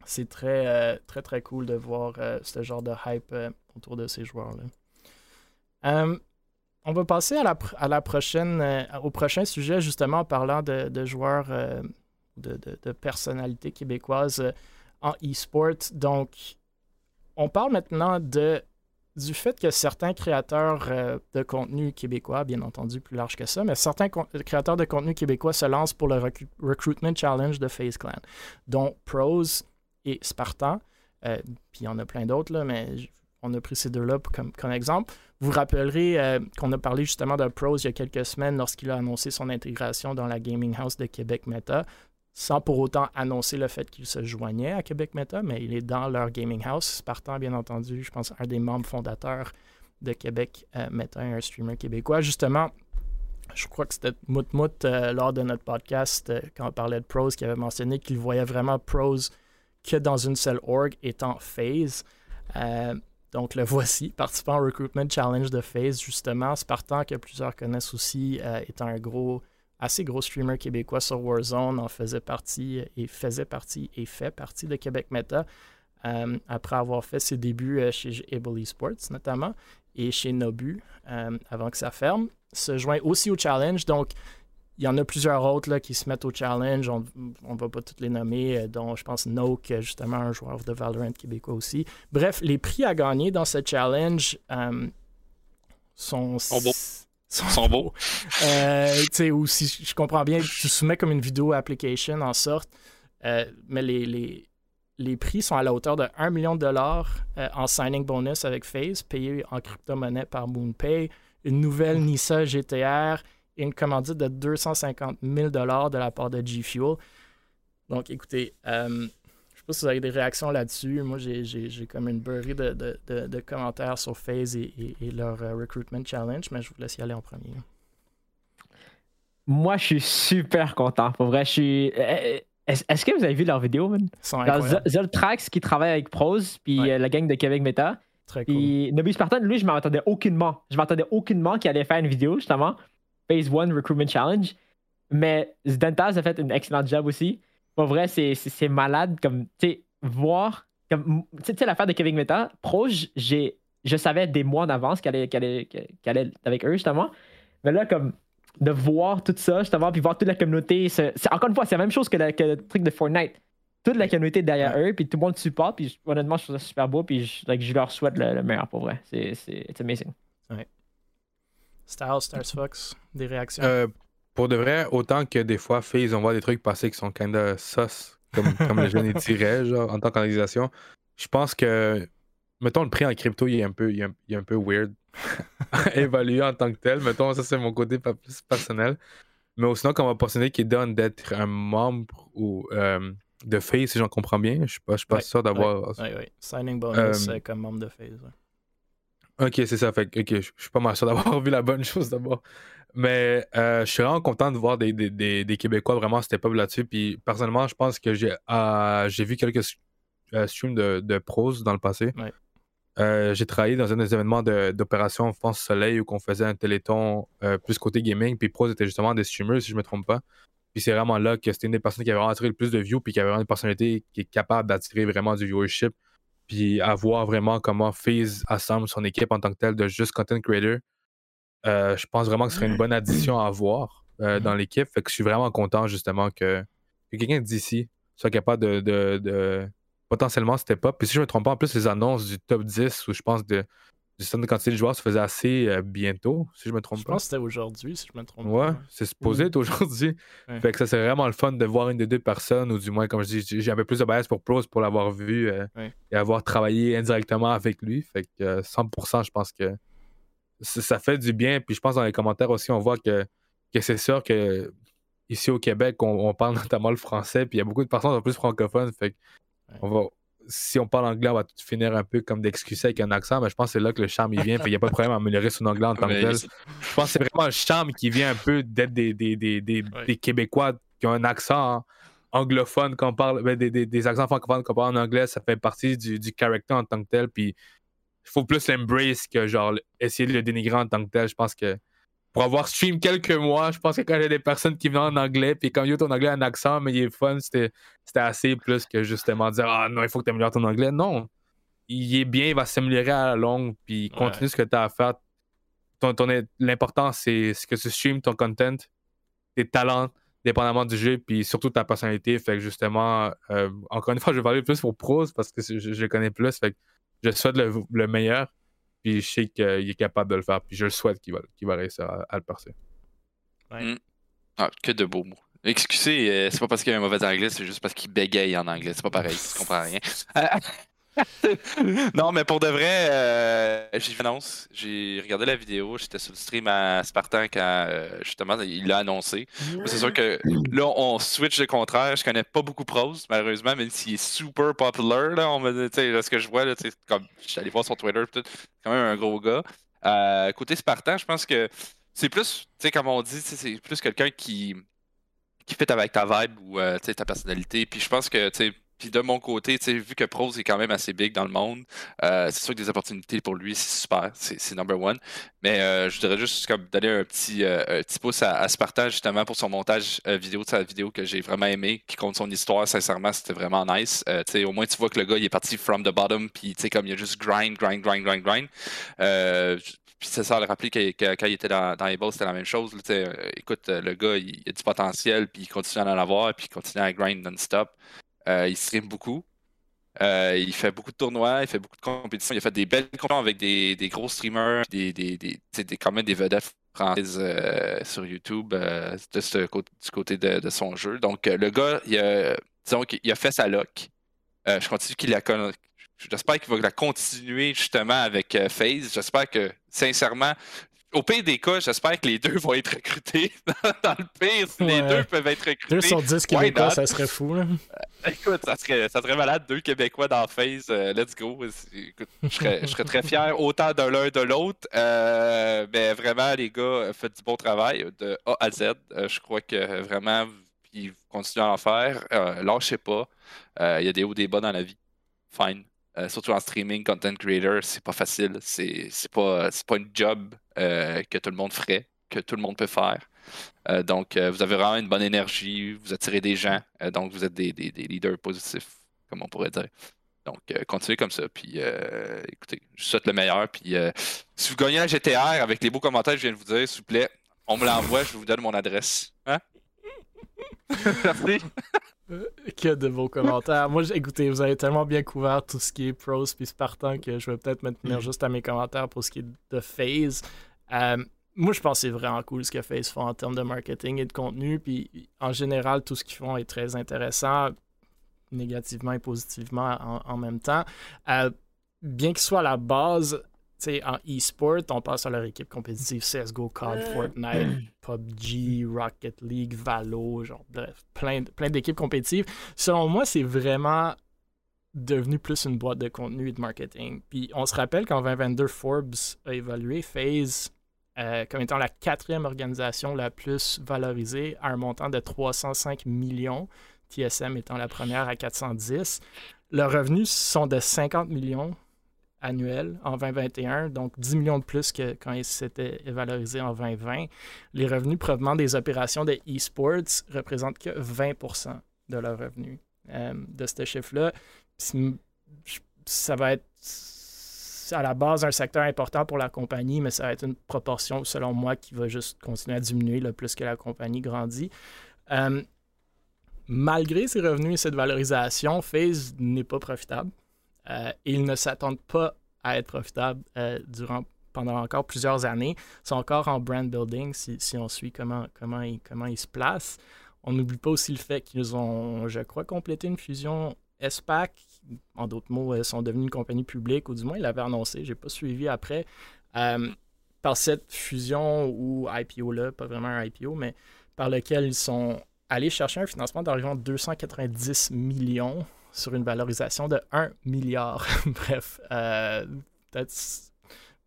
c'est très, euh, très, très cool de voir euh, ce genre de hype euh, autour de ces joueurs-là. on va passer à la, à la prochaine, au prochain sujet, justement, en parlant de, joueurs, de, de, personnalités québécoises en e-sport. Donc, on parle maintenant de du fait que certains créateurs de contenu québécois, bien entendu plus large que ça, mais certains créateurs de contenu québécois se lancent pour le Recruitment Challenge de FaZe Clan, dont Pros, et Spartan. Euh, puis il y en a plein d'autres, mais on a pris ces deux-là comme, exemple. Vous vous rappellerez euh, qu'on a parlé justement de Pros il y a quelques semaines lorsqu'il a annoncé son intégration dans la Gaming House de Québec Meta, sans pour autant annoncer le fait qu'il se joignait à Québec Meta, mais il est dans leur Gaming House. Spartan, bien entendu, je pense, un des membres fondateurs de Québec euh, Meta, un streamer québécois. Justement, je crois que c'était Moutmout lors de notre podcast, quand on parlait de Pros, qui avait mentionné qu'il voyait vraiment Pros que dans une seule org étant phase. Euh, donc le voici, *laughs* participant au Recruitment Challenge de phase, justement. Spartan, que plusieurs connaissent aussi, euh, étant un gros, assez gros streamer québécois sur Warzone, en faisait partie et faisait partie et fait partie de Québec Meta. Euh, après avoir fait ses débuts chez Able Esports notamment. et chez Nobu avant que ça ferme, se joint aussi au challenge. Donc, il y en a plusieurs autres là, qui se mettent au challenge. On ne va pas toutes les nommer, dont je pense Noke, justement, un joueur de Valorant québécois aussi. Bref, les prix à gagner dans ce challenge sont. Sont, beaux. *laughs* euh, ou si je comprends bien, tu soumets comme une vidéo application en sorte, euh, mais les, les, les, prix sont à la hauteur de 1 million de dollars euh, en signing bonus avec FaZe, payé en crypto-monnaie par MoonPay, une nouvelle Nissa GTR et une commandite de 250 000 dollars de la part de G Fuel. Donc, écoutez, euh, pas si vous avez des réactions là-dessus. Moi, j'ai comme une beurrée de, de, de, commentaires sur FaZe et, et, leur euh, Recruitment Challenge, mais je vous laisse y aller en premier. Moi, je suis super content. Pour vrai, je suis. Eh, eh, est-ce que vous avez vu leur vidéo, man? Zoltrax qui travaille avec Prose, puis euh, la gang de Québec Meta. Très cool. Nobby Spartan, lui, je m'attendais aucunement. Je m'attendais aucunement qu'il allait faire une vidéo, justement. Phase 1 Recruitment Challenge. Mais Zdentaz a fait un excellent job aussi. Pour vrai, c'est malade. Comme, tu sais, voir. Comme, tu sais, l'affaire de Kevin Meta, pro, j'ai je savais des mois d'avance qu'elle allait, allait, allait, avec eux, justement. Mais là, comme, de voir tout ça, justement, puis voir toute la communauté. C'est, encore une fois, c'est la même chose que, le truc de Fortnite. Toute la communauté derrière eux, puis tout le monde supporte, puis honnêtement, je trouve ça super beau, puis je, je leur souhaite le, meilleur pour vrai. C'est, c'est amazing. Ouais. Stars, Stars Fox, des réactions? Euh, pour de vrai, autant que des fois, FaZe, on voit des trucs passer qui sont kinda sus, comme, comme le jeune *laughs* dirait, genre, en tant qu'organisation. Je pense que, mettons, le prix en crypto, il est un peu, il est un, peu weird *laughs* évalué en tant que tel. Mettons, ça, c'est mon côté plus personnel. Mais sinon, comme opportunité qui donne d'être un membre ou, euh, de FaZe, si j'en comprends bien, je suis pas, je suis pas sûr d'avoir. Oui, oui. Signing bonus euh, comme membre de FaZe. Ok, c'est ça. Fait ok, je suis pas mal sûr d'avoir *laughs* vu la bonne chose d'abord. Mais euh, je suis vraiment content de voir des, des, des, Québécois vraiment step up là-dessus. Puis personnellement, je pense que j'ai euh, j'ai vu quelques euh, streams de, de prose dans le passé. j'ai travaillé dans un des événements d'opération France Soleil où on faisait un téléthon plus côté gaming. Puis prose était justement des streamers, si je me trompe pas. Puis c'est vraiment là que c'était une des personnes qui avait vraiment attiré le plus de views, puis qui avait vraiment une personnalité qui est capable d'attirer vraiment du viewership. Puis à voir vraiment comment FaZe assemble son équipe en tant que tel de juste content creator. Euh, je pense vraiment que ce serait une bonne addition à avoir euh, dans l'équipe. Fait que je suis vraiment content justement que, quelqu'un d'ici soit capable de, de, de potentiellement step up. Puis si je me trompe pas, en plus, les annonces du top 10 où je pense de, du stand de quantité de joueurs se faisait assez euh, bientôt, si je me trompe pas. Je pense que c'était aujourd'hui, si je me trompe ouais, c'est supposé être aujourd'hui. Fait que ça, c'est vraiment le fun de voir une des deux personnes, ou du moins, comme je dis, j'ai un peu plus de bias pour Pros pour l'avoir vu et avoir travaillé indirectement avec lui. Fait que 100%, je pense que ça fait du bien. Puis je pense dans les commentaires aussi, on voit que, que c'est sûr que ici au Québec, on, parle *laughs* notamment le français, puis il y a beaucoup de personnes en plus francophones. Fait on va, si on parle anglais, on va tout finir un peu comme d'excuser avec un accent, mais je pense que c'est là que le charme il vient. il n'y a pas de problème à améliorer son anglais en tant que tel. Je pense que c'est vraiment le charme qui vient un peu d'être des, des, des, des, Québécois qui ont un accent anglophone qu'on parle, ben, des, accents francophones qu'on parle en anglais, ça fait partie du, du character en tant que tel. Puis il faut plus l'embrace que genre essayer de le dénigrer en tant que tel. Je pense que pour avoir stream quelques mois, je pense que quand il y a des personnes qui venaient en anglais, puis quand yo ton anglais a un accent, mais il est fun, c'était assez plus que justement dire Ah non, il faut que tu améliores ton anglais. Non. Il est bien, il va s'améliorer à la longue, puis continue ce que tu as à faire. Ton, L'important, c'est que tu stream ton content, tes talents, dépendamment du jeu, puis surtout ta personnalité. Fait que justement, euh, encore une fois, je vais parler plus pour Prose parce que je, connais plus. Fait que je souhaite le, meilleur. Puis je sais qu'il est capable de le faire. Puis je le souhaite qu'il va, va réussir à, le percer. Mm. Ah, que de beaux mots. Excusez, euh, c'est pas parce qu'il y a un mauvais anglais, c'est juste parce qu'il bégaye en anglais. C'est pas pareil, je comprends rien. *laughs* non, mais pour de vrai, euh, j'ai annonce. J'ai regardé la vidéo. J'étais sur le stream à Spartan quand euh, justement il l'a annoncé. C'est sûr que là, on switch le contraire. Je connais pas beaucoup Prose, malheureusement, même s'il est super populaire. Là, on me, ce que je vois, là, comme je suis allé voir sur Twitter, c'est quand même un gros gars. Euh, côté Spartan, je pense que c'est plus, comme on dit, c'est plus quelqu'un qui, qui fait avec ta vibe ou ta personnalité. Puis je pense que Puis de mon côté, vu que Prose est quand même assez big dans le monde, euh, c'est sûr que des opportunités pour lui, c'est super, c'est number one. Mais euh, je voudrais juste comme donner un petit, euh, petit pouce à, Spartan justement pour son montage vidéo de sa vidéo que j'ai vraiment aimé, qui compte son histoire. Sincèrement, c'était vraiment nice. au moins, tu vois que le gars, il est parti from the bottom, puis comme il a juste grind, grind, grind, grind, grind. puis c'est ça, le rappeler quand il était dans, dans les c'était la même chose. écoute, le gars, il, il, a du potentiel, puis il continue à en avoir, puis il continue à grind non-stop. Euh, il stream beaucoup. Euh, il fait beaucoup de tournois, il fait beaucoup de compétitions. Il a fait des belles compétitions avec des, gros streamers, des, quand même des vedettes françaises euh, sur YouTube côté, du côté de, son jeu. Donc, le gars, il a, disons qu'il a fait sa lock. je continue qu'il a J'espère qu'il va la continuer justement avec FaZe. J'espère que, sincèrement, au pire des cas, j'espère que les deux vont être recrutés. *laughs* Dans le pire, si les deux peuvent être recrutés. Deux sur dix Québécois, ça serait fou. Là. Euh, écoute, ça serait, ça serait malade. Deux Québécois dans Phase. Euh, let's go. Écoute, je, serais, je serais très fier autant de l'un de l'autre. Euh, mais vraiment, les gars, faites du bon travail de A à Z. je crois que vraiment, ils continuent à en faire. lâchez pas. Il y a des hauts, des bas dans la vie. Fine. Euh, surtout en streaming, content creator, c'est pas facile. C'est pas, pas une job euh, que tout le monde ferait, que tout le monde peut faire. Euh, donc, vous avez vraiment une bonne énergie, vous attirez des gens, donc vous êtes des, leaders positifs, comme on pourrait dire. Donc, continuez comme ça. Puis, écoutez, je vous souhaite le meilleur. Puis, si vous gagnez un GTR avec les beaux commentaires que je viens de vous dire, s'il vous plaît, on me l'envoie, je vous donne mon adresse. Hein? *laughs* Merci. *laughs* Euh, que de vos commentaires. Moi, écoutez, vous avez tellement bien couvert tout ce qui est pros puis Spartan que je vais peut-être me tenir mm. juste à mes commentaires pour ce qui est de phase. Euh, moi, je pense que c'est vraiment cool ce que FaZe font en termes de marketing et de contenu. Puis en général, tout ce qu'ils font est très intéressant, négativement et positivement en, même temps. Euh, bien qu'il soit à la base sais, en e-sport, on passe à leur équipe compétitive CSGO, COD, Fortnite, *clears throat* PUBG, Rocket League, Valo, genre bref, plein, plein d'équipes compétitives. Selon moi, c'est vraiment devenu plus une boîte de contenu et de marketing. Puis on se rappelle qu'en 2022, Forbes a évalué FaZe euh, comme étant la quatrième organisation la plus valorisée à un montant de 305 millions, TSM étant la première à 410. Leurs revenus sont de 50 millions annuel en 2021, donc 10 millions de plus que quand il s'était valorisé en 2020. Les revenus provenant des opérations de e-sports représentent que 20% de leurs revenus euh, de ce chiffre-là. Ça va être à la base un secteur important pour la compagnie, mais ça va être une proportion, selon moi, qui va juste continuer à diminuer le plus que la compagnie grandit. Euh, malgré ces revenus et cette valorisation, FaZe n'est pas profitable. Euh, ils ne s'attendent pas à être profitables euh, pendant encore plusieurs années. Ils sont encore en brand building si, on suit comment, ils, se placent. On n'oublie pas aussi le fait qu'ils ont, je crois, complété une fusion SPAC. En d'autres mots, ils sont devenus une compagnie publique, ou du moins, ils l'avaient annoncé. Je n'ai pas suivi après. Euh, par cette fusion ou IPO-là, pas vraiment IPO, mais par lequel ils sont allés chercher un financement d'environ 290 millions sur une valorisation de 1 milliard. *laughs* Bref, euh,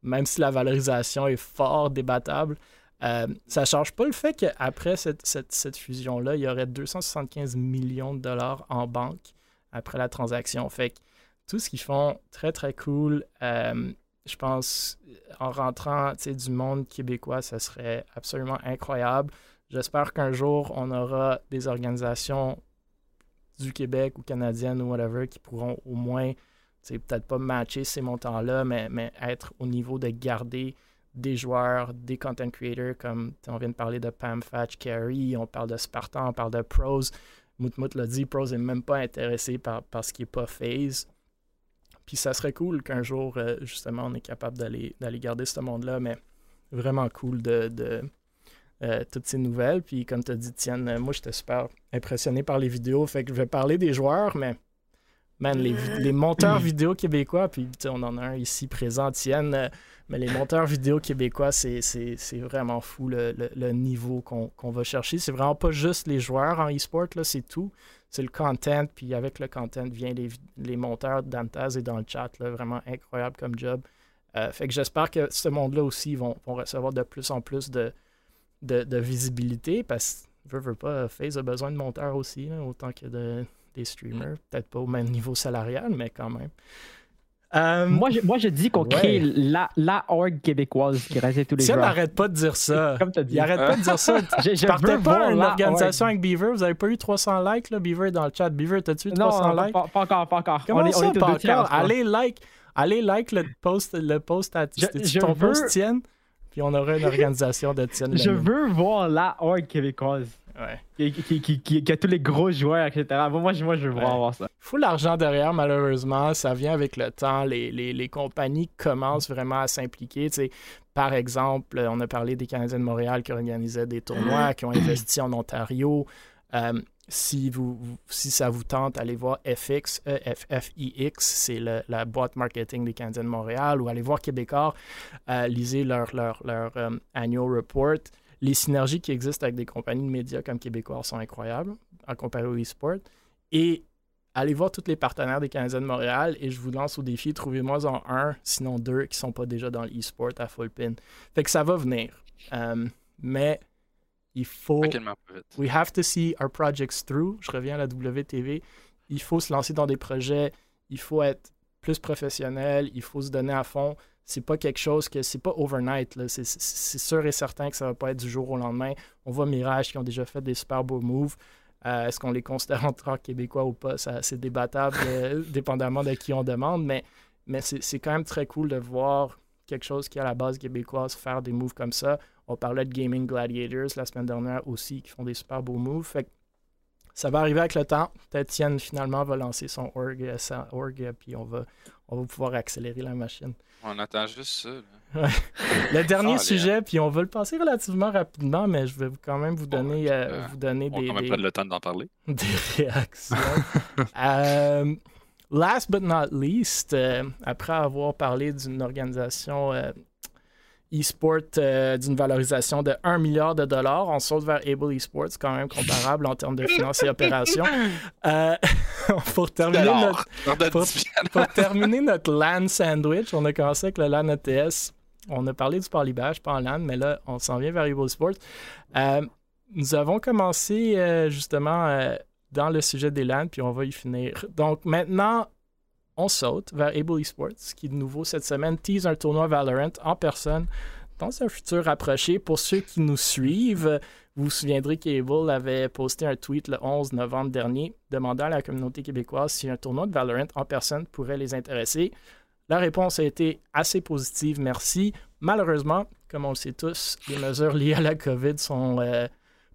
même si la valorisation est fort débattable, euh, ça ne change pas le fait qu'après cette, fusion-là, il y aurait 275 millions de dollars en banque après la transaction. Fait que tout ce qu'ils font, très très cool. Euh, je pense, en rentrant du monde québécois, ça serait absolument incroyable. J'espère qu'un jour, on aura des organisations du Québec ou canadienne ou whatever qui pourront au moins, peut-être pas matcher ces montants-là, mais, mais être au niveau de garder des joueurs, des content creators, comme on vient de parler de Pam Fatch, Carey, on parle de Spartan, on parle de Pros. Moutmout l'a dit, Pros n'est même pas intéressé par, ce qui n'est pas phase. Puis ça serait cool qu'un jour, euh, justement, on est capable d'aller garder ce monde-là, mais vraiment cool de euh, toutes ces nouvelles. Puis comme tu as dit, Tienne, euh, moi j'étais super impressionné par les vidéos. Fait que je vais parler des joueurs, mais man, les, monteurs *clears throat* vidéo québécois, puis on en a un ici présent, Tienne, euh, mais les monteurs vidéo québécois, c'est vraiment fou le, niveau qu'on va chercher. C'est vraiment pas juste les joueurs en e-sport, c'est tout. C'est le content, puis avec le content vient les, les monteurs d'Antaz et dans le chat, là, vraiment incroyable comme job. fait que j'espère que ce monde-là aussi vont, vont, recevoir de plus en plus de, de, visibilité parce que, veux, veux pas, FaZe a besoin de monteurs aussi, autant que de, des streamers. Peut-être pas au même niveau salarial, mais quand même. Euh, moi, je, moi, je dis qu'on crée la, la org québécoise qui reste tous les jours. n'arrête pas de dire ça. *laughs* Comme as dit. Il arrête pas de dire ça. *laughs* je, je Partez pas une organisation avec Beaver. Vous n'avez pas eu 300 likes, là, Beaver, dans le chat. Beaver, t'as-tu eu 300 likes? Pas, pas, encore, pas encore. Comment on est, ça, on est pas encore? Allez, like. Allez, like le post, le post à je, ton veux... post, Tienne, puis on aura une organisation de Tienne. Je veux voir la org québécoise. Ouais. Qui, qui, qui, a tous les gros joueurs, etc. Moi, moi je veux voir ça. Il faut l'argent derrière, malheureusement. Ça vient avec le temps. Les, les, les compagnies commencent vraiment à s'impliquer. par exemple, on a parlé des Canadiens de Montréal qui organisaient des tournois, qui ont investi en Ontario. Euh, si, vous, si ça vous tente, allez voir FX, EFFIX, c'est la boîte marketing des Canadiens de Montréal, ou allez voir Québécois, euh, lisez leur, leur, leur euh, annual report les synergies qui existent avec des compagnies de médias comme Québécois sont incroyables à comparer au e-sport. Et allez voir tous les partenaires des Canadiens de Montréal et je vous lance au défi, trouvez-moi en un, sinon deux qui ne sont pas déjà dans l'e-sport à full pin. Fait que ça va venir. Euh, mais il faut. We have to see our projects through. Je reviens à la WTV. Il faut se lancer dans des projets. Il faut être plus professionnel. Il faut se donner à fond c'est pas quelque chose que c'est pas overnight. C'est sûr et certain que ça va pas être du jour au lendemain. On voit Mirage qui ont déjà fait des super beaux moves. Euh, est-ce qu'on les considère en tant que québécois ou pas? C'est débattable, euh, *laughs* dépendamment de qui on demande, mais, mais c'est quand même très cool de voir quelque chose qui est à la base québécoise faire des moves comme ça. On parlait de Gaming Gladiators la semaine dernière aussi, qui font des super beaux moves. Fait ça va arriver avec le temps. Peut-être finalement va lancer son org, euh, sa org, puis on va, on va pouvoir accélérer la machine. On attend juste ça. *laughs* Le dernier sujet, puis on va le passer relativement rapidement, mais je vais quand même vous donner, euh, vous donner des. On va prendre le temps d'en parler. *laughs* Des réactions. Euh, last but not least, euh, après avoir parlé d'une organisation e-sport d'une valorisation de 1 milliard de dollars. On saute vers Able Esports, quand même comparable en termes de finances et opérations. *laughs* *laughs* pour, terminer notre, pour, terminer notre LAN sandwich, on a commencé avec le LAN ETS. On a parlé du Parlibage, pas en LAN, mais là, on s'en vient vers Able Sports. Euh, nous avons commencé euh, justement euh, dans le sujet des LAN, puis on va y finir. Donc maintenant, on saute vers Able Esports, qui de nouveau cette semaine tease un tournoi Valorant en personne dans un futur rapproché. Pour ceux qui nous suivent, vous vous souviendrez qu'Able avait posté un tweet le 11 novembre dernier demandant à la communauté québécoise si un tournoi de Valorant en personne pourrait les intéresser. La réponse a été assez positive, merci. Malheureusement, comme on le sait tous, les mesures liées à la COVID sont euh,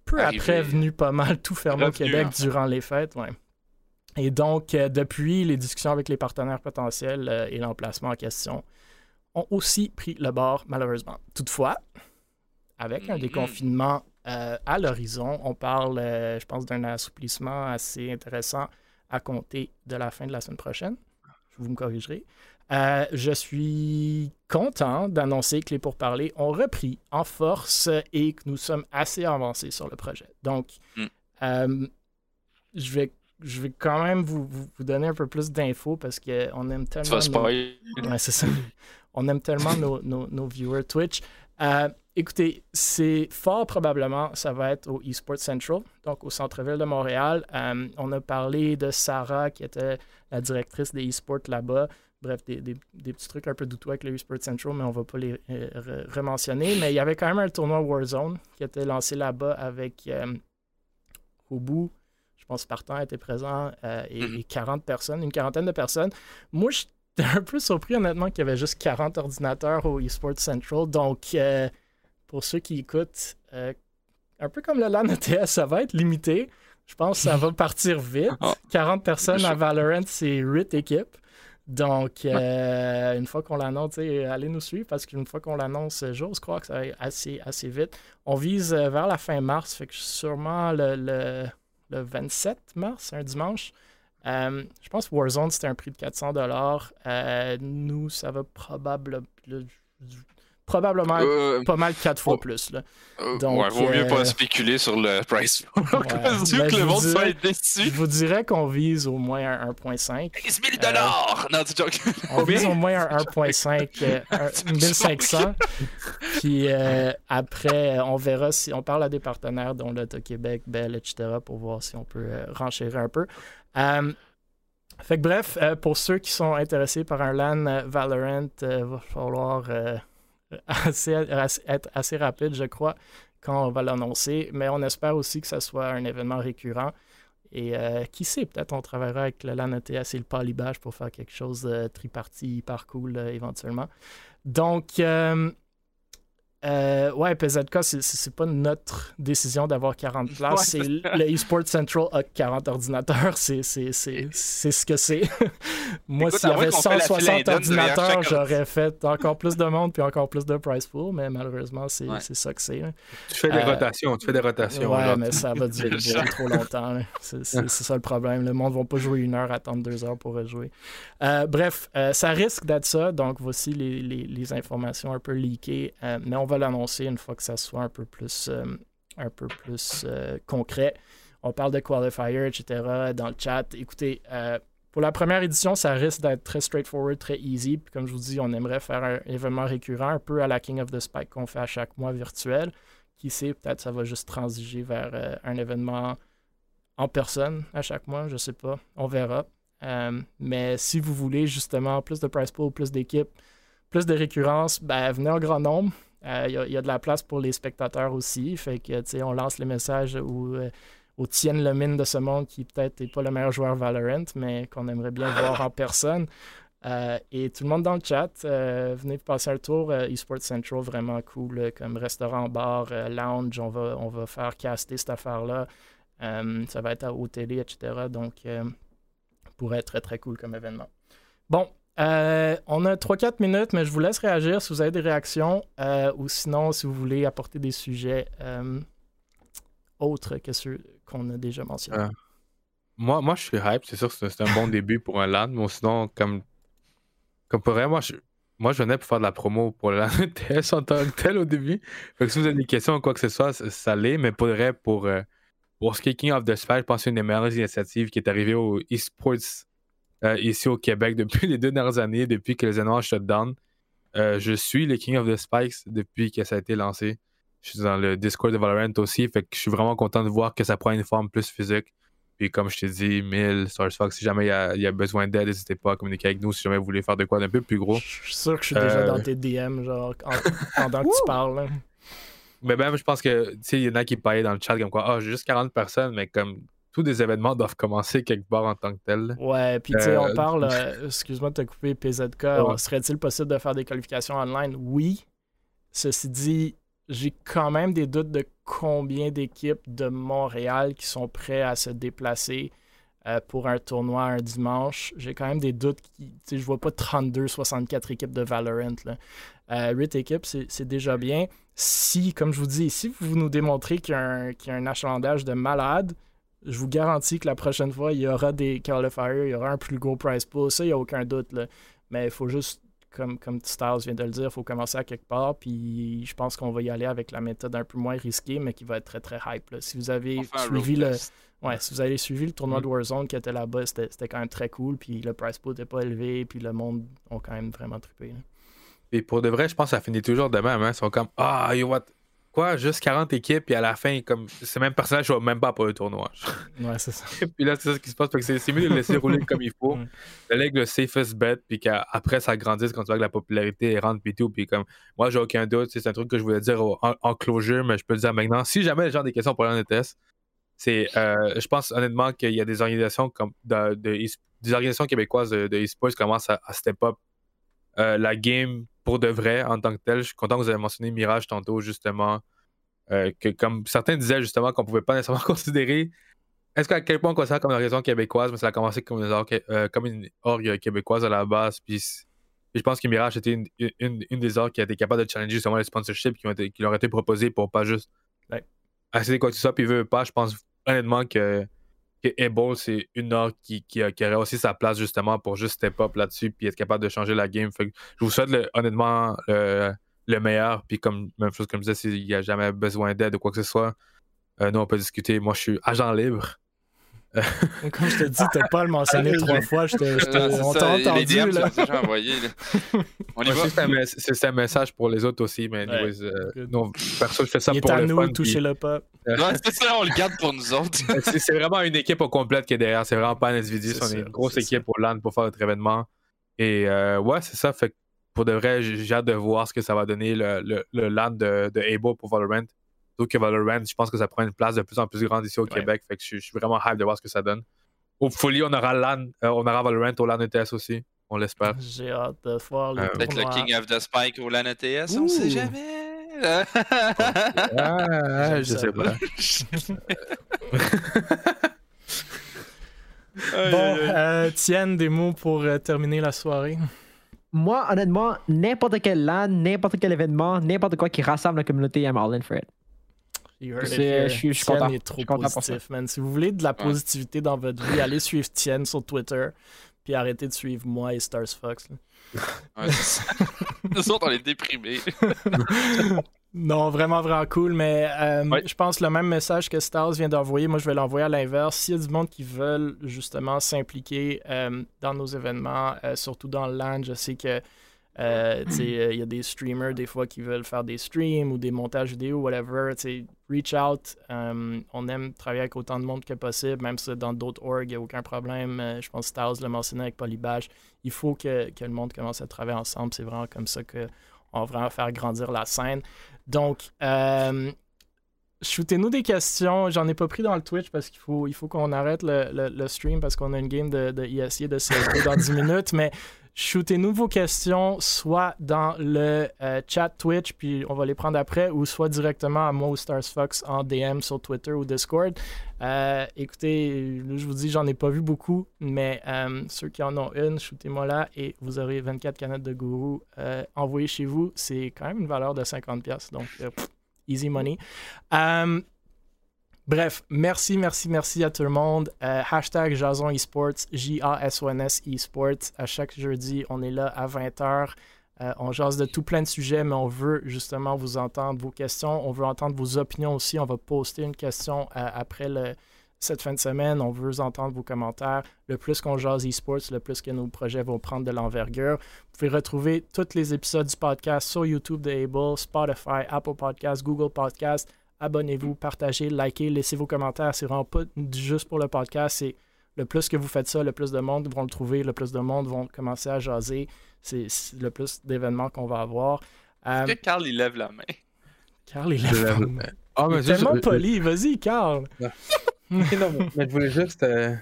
peu après venues pas mal tout fermer au Québec durant les fêtes. Et donc, euh, depuis, les discussions avec les partenaires potentiels euh, et l'emplacement en question ont aussi pris le bord, malheureusement. Toutefois, avec un mm-hmm. déconfinement euh, à l'horizon. On parle, je pense, d'un assouplissement assez intéressant à compter de la fin de la semaine prochaine. Vous me corrigerez. Euh, je suis content d'annoncer que les pourparlers ont repris en force et que nous sommes assez avancés sur le projet. Donc, mm. je, vais, je vais quand même vous, vous, donner un peu plus d'infos parce qu'on aime tellement. Nos... ça. *laughs* On aime tellement nos, nos, nos viewers Twitch. Euh, écoutez, c'est fort probablement, ça va être au eSports Central, donc au centre-ville de Montréal. Euh, on a parlé de Sarah, qui était la directrice des eSports là-bas. Bref, des, petits trucs un peu douteux avec le eSports Central, mais on ne va pas les euh, rementionner. Mais il y avait quand même un tournoi Warzone qui était lancé là-bas avec au bout, je pense Spartan était présent et, 40 mm-hmm. personnes, une quarantaine de personnes. Moi, je J'étais un peu surpris, honnêtement, qu'il y avait juste 40 ordinateurs au eSports Central. Donc, euh, pour ceux qui écoutent, euh, un peu comme le LAN ETS, ça va être limité. Je pense que ça va *laughs* partir vite. 40 personnes à Valorant, c'est 8 équipes. Donc, euh, une fois qu'on l'annonce, allez nous suivre parce qu'une fois qu'on l'annonce, j'ose croire que ça va assez, assez vite. On vise vers la fin mars, fait que sûrement le, le, le 27 mars, un dimanche. Euh, je pense que Warzone, c'était un prix de 400 dollars. Euh, nous, ça va probablement probablement euh, pas mal quatre fois oh. plus. Là. Euh, Donc, ouais, vaut mieux pas euh, spéculer sur le price *laughs* ouais, que le monde soit déçu. Je vous dirais qu'on vise au moins un 1.5. 15 000 dollars! non, tu joke. On vise au moins un 1.5, 1500. *laughs* Puis après, on verra si on parle à des partenaires, dont l'Auto-Québec, Bell, etc., pour voir si on peut renchérir un peu. fait que bref, pour ceux qui sont intéressés par un LAN Valorant, il va falloir assez, être assez rapide, je crois, quand on va l'annoncer. Mais on espère aussi que ce soit un événement récurrent. Et euh, qui sait, peut-être on travaillera avec le et le Polybage pour faire quelque chose de tripartie hyper cool euh, éventuellement. Donc, euh, euh, ouais, PZK, c'est pas notre décision d'avoir 40 places. c'est le eSport Central a 40 ordinateurs. C'est ce que c'est. *laughs* Moi, s'il y avait 160 ordinateurs, j'aurais fait encore plus de monde puis encore plus de price pool, mais malheureusement, c'est ça que c'est. Tu fais des euh, rotations, tu fais des rotations. Ouais, mais ça va durer *laughs* trop longtemps. C'est ça le problème. Le monde ne va pas jouer une heure, attendre deux heures pour rejouer. Euh, bref, ça risque d'être ça. Donc, voici les, les, les, informations un peu leakées. mais on va l'annoncer une fois que ça soit un peu plus, euh, un peu plus euh, concret. On parle de qualifier, etc. dans le chat. Écoutez, euh, pour la première édition, ça risque d'être très straightforward, très easy. Puis comme je vous dis, on aimerait faire un événement récurrent, un peu à la King of the Spike qu'on fait à chaque mois virtuel. Qui sait, peut-être ça va juste transiger vers un événement en personne à chaque mois, je sais pas. On verra. mais si vous voulez justement plus de price pool, plus d'équipes, plus de récurrence, ben, venez en grand nombre. Il euh, y, a de la place pour les spectateurs aussi. Fait que, on lance les messages au, euh, au Tien Lemine de ce monde qui peut-être n'est pas le meilleur joueur Valorant, mais qu'on aimerait bien voir en personne. Euh, et tout le monde dans le chat, venez passer un tour. eSports Central, vraiment cool, comme restaurant, bar, lounge. On va, on va faire caster cette affaire-là. ça va être au télé, etc. Donc, pourrait être très, très cool comme événement. Bon, euh, on a 3-4 minutes, mais je vous laisse réagir si vous avez des réactions euh, ou sinon si vous voulez apporter des sujets euh, autres que ceux qu'on a déjà mentionnés. moi, moi, je suis hype. C'est sûr que c'est un bon *laughs* début pour un LAN, mais sinon, comme, comme pour moi, je, moi, je venais pour faire de la promo pour le LAN *laughs* TS en tant que tel au début. Si vous avez des questions ou quoi que ce soit, ça, l'est, mais pour vrai, pour, pour King of the Spy, je pense que c'est une des meilleures initiatives qui est arrivée au eSports euh, ici au Québec *laughs* depuis les deux dernières années, depuis que les événements shutdown. Euh, je suis le King of the Spikes depuis que ça a été lancé. Je suis dans le Discord de Valorant aussi, fait que je suis vraiment content de voir que ça prend une forme plus physique. Puis comme je t'ai dit, 1000, Fox, si jamais il y a, besoin d'aide, n'hésitez pas à communiquer avec nous si jamais vous voulez faire de quoi d'un peu plus gros. Je suis sûr que je suis déjà dans euh, tes DM, genre, *laughs* pendant que tu parles. Mais même, je pense que, tu sais, il y en a qui parlaient dans le chat comme quoi, ah, j'ai juste 40 personnes, mais comme tous des événements doivent commencer quelque part en tant que tel. Ouais, puis tu sais, on euh, *laughs* parle, euh, excuse-moi de te couper, PZK, serait-il possible de faire des qualifications online? Oui. Ceci dit, j'ai quand même des doutes de combien d'équipes de Montréal qui sont prêts à se déplacer euh, pour un tournoi un dimanche. J'ai quand même des doutes. Qui, je vois pas 32, 64 équipes de Valorant. Là. 8 équipes, c'est déjà bien. Si, comme je vous dis, si vous nous démontrez qu'il y, y, a un achalandage de malades, je vous garantis que la prochaine fois, il y aura des qualifiers, il y aura un plus gros price pool. Ça, il n'y a aucun doute. Là. Mais il faut juste, comme, comme Stars vient de le dire, il faut commencer à quelque part. Puis je pense qu'on va y aller avec la méthode un peu moins risquée, mais qui va être très, très hype. Si vous avez suivi le. Ouais, si vous avez suivi le tournoi de mm. Warzone qui était là-bas, c'était quand même très cool. Puis le price pool n'était pas élevé. Puis le monde ont quand même vraiment trippé. Et pour de vrai, je pense que ça finit toujours de même. Hein. Ils sont comme Ah, you what? Quoi, juste 40 équipes, et à la fin, comme ce même personnage ne va même pas pour le tournoi. Ouais, c'est ça. Et *laughs* puis là, c'est ça qui se passe, parce que c'est mieux de le laisser rouler comme il faut. Le leg le safest bet, puis qu'après ça grandisse quand tu vois que la popularité rentre, puis tout. Puis comme, moi, j'ai aucun doute, c'est un truc que je voulais dire en, closure, mais je peux le dire maintenant. Si jamais les gens ont des questions pour l'ANETS, c'est, euh, je pense honnêtement qu'il y a des organisations comme de, des organisations québécoises de, e-sports qui commencent à, step up euh, la game pour de vrai en tant que tel. Je suis content que vous avez mentionné Mirage tantôt, justement. Euh, que comme certains disaient justement qu'on pouvait pas nécessairement *laughs* considérer. Est-ce qu'à quel point on considère comme une raison québécoise, mais ça a commencé comme une, orgue, euh, une québécoise à la base. Puis, je pense que Mirage était une, une, des orgues qui a été capable de challenger justement les sponsorships qui, ont été, qui leur ont été proposés pour pas juste ouais. accéder quoi que ce soit. Puis, veut pas, je pense honnêtement que que c'est une orgue qui, qui, qui, aurait aussi sa place justement pour juste step up là-dessus puis être capable de changer la game. je vous souhaite honnêtement le, le meilleur. Puis comme même chose comme je disais, s'il n'y a jamais besoin d'aide ou quoi que ce soit, euh, nous on peut discuter. Moi je suis agent libre. Comme je te dis, t'as pas le mentionné trois fois. Je te, on t'a entendu. Là. C'est un, message pour les autres aussi, mais anyways, euh, non, perso, je fais ça Il pour est à nous, fun. toucher le pas. Euh, non, c'est ça, on le garde pour nous autres. *laughs* c'est vraiment une équipe au complète qui est derrière. C'est vraiment pas un individu. On est une grosse équipe pour LAN pour faire notre événement. Et euh, ouais, c'est ça. Fait pour de vrai, j'ai hâte de voir ce que ça va donner le, le, le LAN de, de Able pour Valorant. Surtout que Valorant, je pense que ça prend une place de plus en plus grande ici au Québec. Fait que je, suis vraiment hype de voir ce que ça donne. Au Folie, on aura LAN, euh, on aura Valorant au LAN ETS aussi. On l'espère. *laughs* J'ai hâte de voir le euh, Peut-être le King of the Spike au LAN ETS, on sait jamais. ah, je sais pas. *laughs* bon, euh, Tienne, des mots pour euh, terminer la soirée. Moi, honnêtement, n'importe quel LAN, n'importe quel événement, n'importe quoi qui rassemble la communauté, I'm all in for it. Je suis, content. est trop positif, man. Si vous voulez de la positivité dans votre vie, allez suivre Tienne sur Twitter, puis arrêtez de suivre moi et Stars Fox. *laughs* Ouais, Nous autres, on est déprimés. *laughs* non, vraiment, vraiment cool, mais euh, je pense le même message que Stars vient d'envoyer, moi je vais l'envoyer à l'inverse. S'il y a du monde qui veulent justement s'impliquer euh, dans nos événements, euh, surtout dans le land, je sais que euh, il y a des streamers des fois qui veulent faire des streams ou des montages vidéo, whatever. Reach out. Euh, on aime travailler avec autant de monde que possible, même si dans d'autres orgs, il n'y a aucun problème. Euh, je pense que Styles l'a mentionné avec Polybage. Il faut que, que, le monde commence à travailler ensemble. C'est vraiment comme ça qu'on va vraiment faire grandir la scène. Donc, shootez-nous des questions. J'en ai pas pris dans le Twitch parce qu'il faut, il faut qu'on arrête le, le, stream parce qu'on a une game de, de ESC de CSGO dans 10 minutes. Mais shootez-nous vos questions soit dans le euh, chat Twitch, puis on va les prendre après, ou soit directement à moi ou Stars Fox en DM sur Twitter ou Discord. Euh, écoutez, je vous dis, j'en ai pas vu beaucoup, mais euh, ceux qui en ont une, shootez-moi là et vous aurez 24 canettes de gourou envoyées chez vous. C'est quand même une valeur de 50$, donc easy money. Bref, merci, merci, merci à tout le monde. Euh, hashtag Jason Esports, J-A-S-O-N-S Esports. À chaque jeudi, on est là à 20h. Euh, on jase de tout plein de sujets, mais on veut justement vous entendre vos questions. On veut entendre vos opinions aussi. On va poster une question euh, après cette fin de semaine. On veut entendre vos commentaires. Le plus qu'on jase esports, le plus que nos projets vont prendre de l'envergure. Vous pouvez retrouver tous les épisodes du podcast sur YouTube de Able, Spotify, Apple Podcasts, Google Podcasts abonnez-vous, partagez, likez, laissez vos commentaires. C'est vraiment pas juste pour le podcast. C'est le plus que vous faites ça, le plus de monde vont le trouver, le plus de monde vont commencer à jaser. C'est le plus d'événements qu'on va avoir. Est-ce que Carl, il lève la main? *laughs* Carl, il lève la main. Oh, mais tellement poli. Vas-y, Carl. *laughs* non, mais je voulais juste... Euh,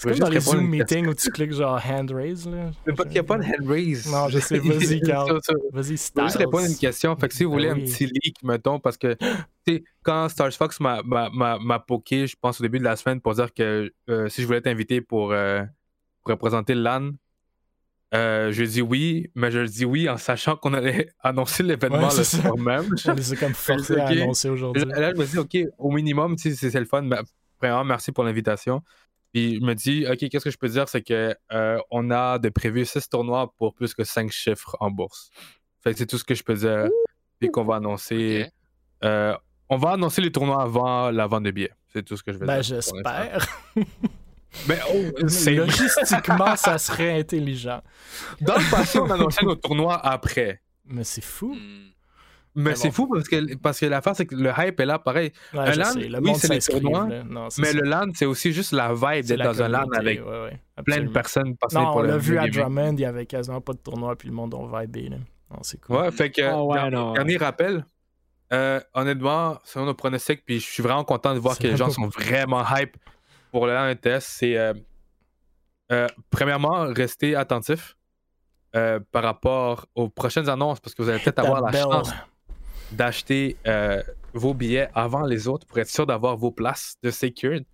c'est comme dans les Zoom meetings où tu cliques genre hand raise. Là. Il n'y a pas de hand raise. Non, je sais. *laughs* Vas-y, Carl. Vas-y, Styles. Je vais juste répondre à une question. Fait que si vous voulez ben un petit leak, mettons, parce que quand Stars Fox m'a poké, je pense au début de la semaine, pour dire que euh, si je voulais t'inviter pour, euh, pour, représenter LAN, euh, je dis oui, mais je dis oui en sachant qu'on allait *laughs* annoncer l'événement le soir même. *laughs* Je les ai comme forcé à annoncer aujourd'hui. Là, je me dis, OK, au minimum, c'est le fun. Mais, vraiment, merci pour l'invitation. Puis je me dis, OK, qu'est-ce que je peux dire, c'est que euh, on a de prévu 6 tournois pour plus que 5 chiffres en bourse. Fait que c'est tout ce que je peux dire. Puis qu'on va annoncer. Euh, on va annoncer les tournois avant la vente de billets. C'est tout ce que je veux ben, dire. *laughs* Ben, j'espère. Mais oh, logistiquement, ça serait *laughs* intelligent. Dans le passé, on annonçait nos tournois après. Mais c'est fou. Mais, c'est fou parce que, parce que l'affaire, c'est que le hype est là, pareil. un LAN, oui, c'est les tournois, mais le LAN, c'est aussi juste la vibe d'être dans un LAN avec plein de personnes passées non, pour on l'a vu à Drummond, il y avait quasiment pas de tournoi, puis le monde a vibé. c'est cool. Ouais, fait que, ah dernier rappel, euh, honnêtement, selon nos pronostics, puis je suis vraiment content de voir que les gens *laughs* sont vraiment hype pour le LAN ETS, c'est euh, euh, premièrement, rester attentif. par rapport aux prochaines annonces, parce que vous allez peut-être *laughs* avoir la chance d'acheter euh, vos billets avant les autres pour être sûr d'avoir vos places de secured.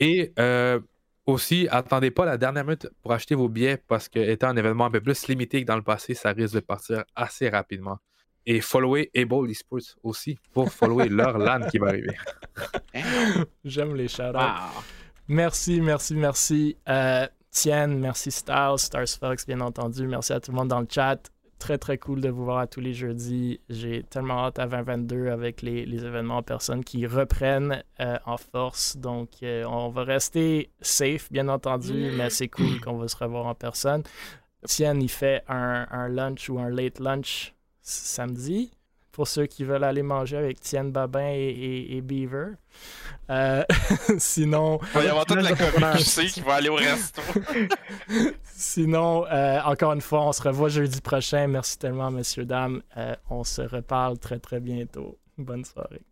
Et euh, aussi, attendez pas la dernière minute pour acheter vos billets parce que étant un événement un peu plus limité que dans le passé, ça risque de partir assez rapidement. Et followez Able Esports aussi pour follower *laughs* leur LAN qui va arriver. J'aime les shout Merci, merci, merci. Euh, Tienne, merci Stars, Stars Fox, bien entendu. Merci à tout le monde dans le chat très très cool de vous voir à tous les jeudis. J'ai tellement hâte à 2022 avec les, événements en personne qui reprennent euh, en force. Donc, euh, on va rester safe, bien entendu, mais c'est cool qu'on va se revoir en personne. Tiens, il fait un, un lunch ou un late lunch samedi pour ceux qui veulent aller manger avec Tienne Babin et, Beaver. Euh, *laughs* sinon. Il va y avoir toute la communauté qui va aller au resto. *laughs* sinon, euh, encore une fois, on se revoit jeudi prochain. Merci tellement, messieurs, dames. Euh, on se reparle très, très bientôt. Bonne soirée.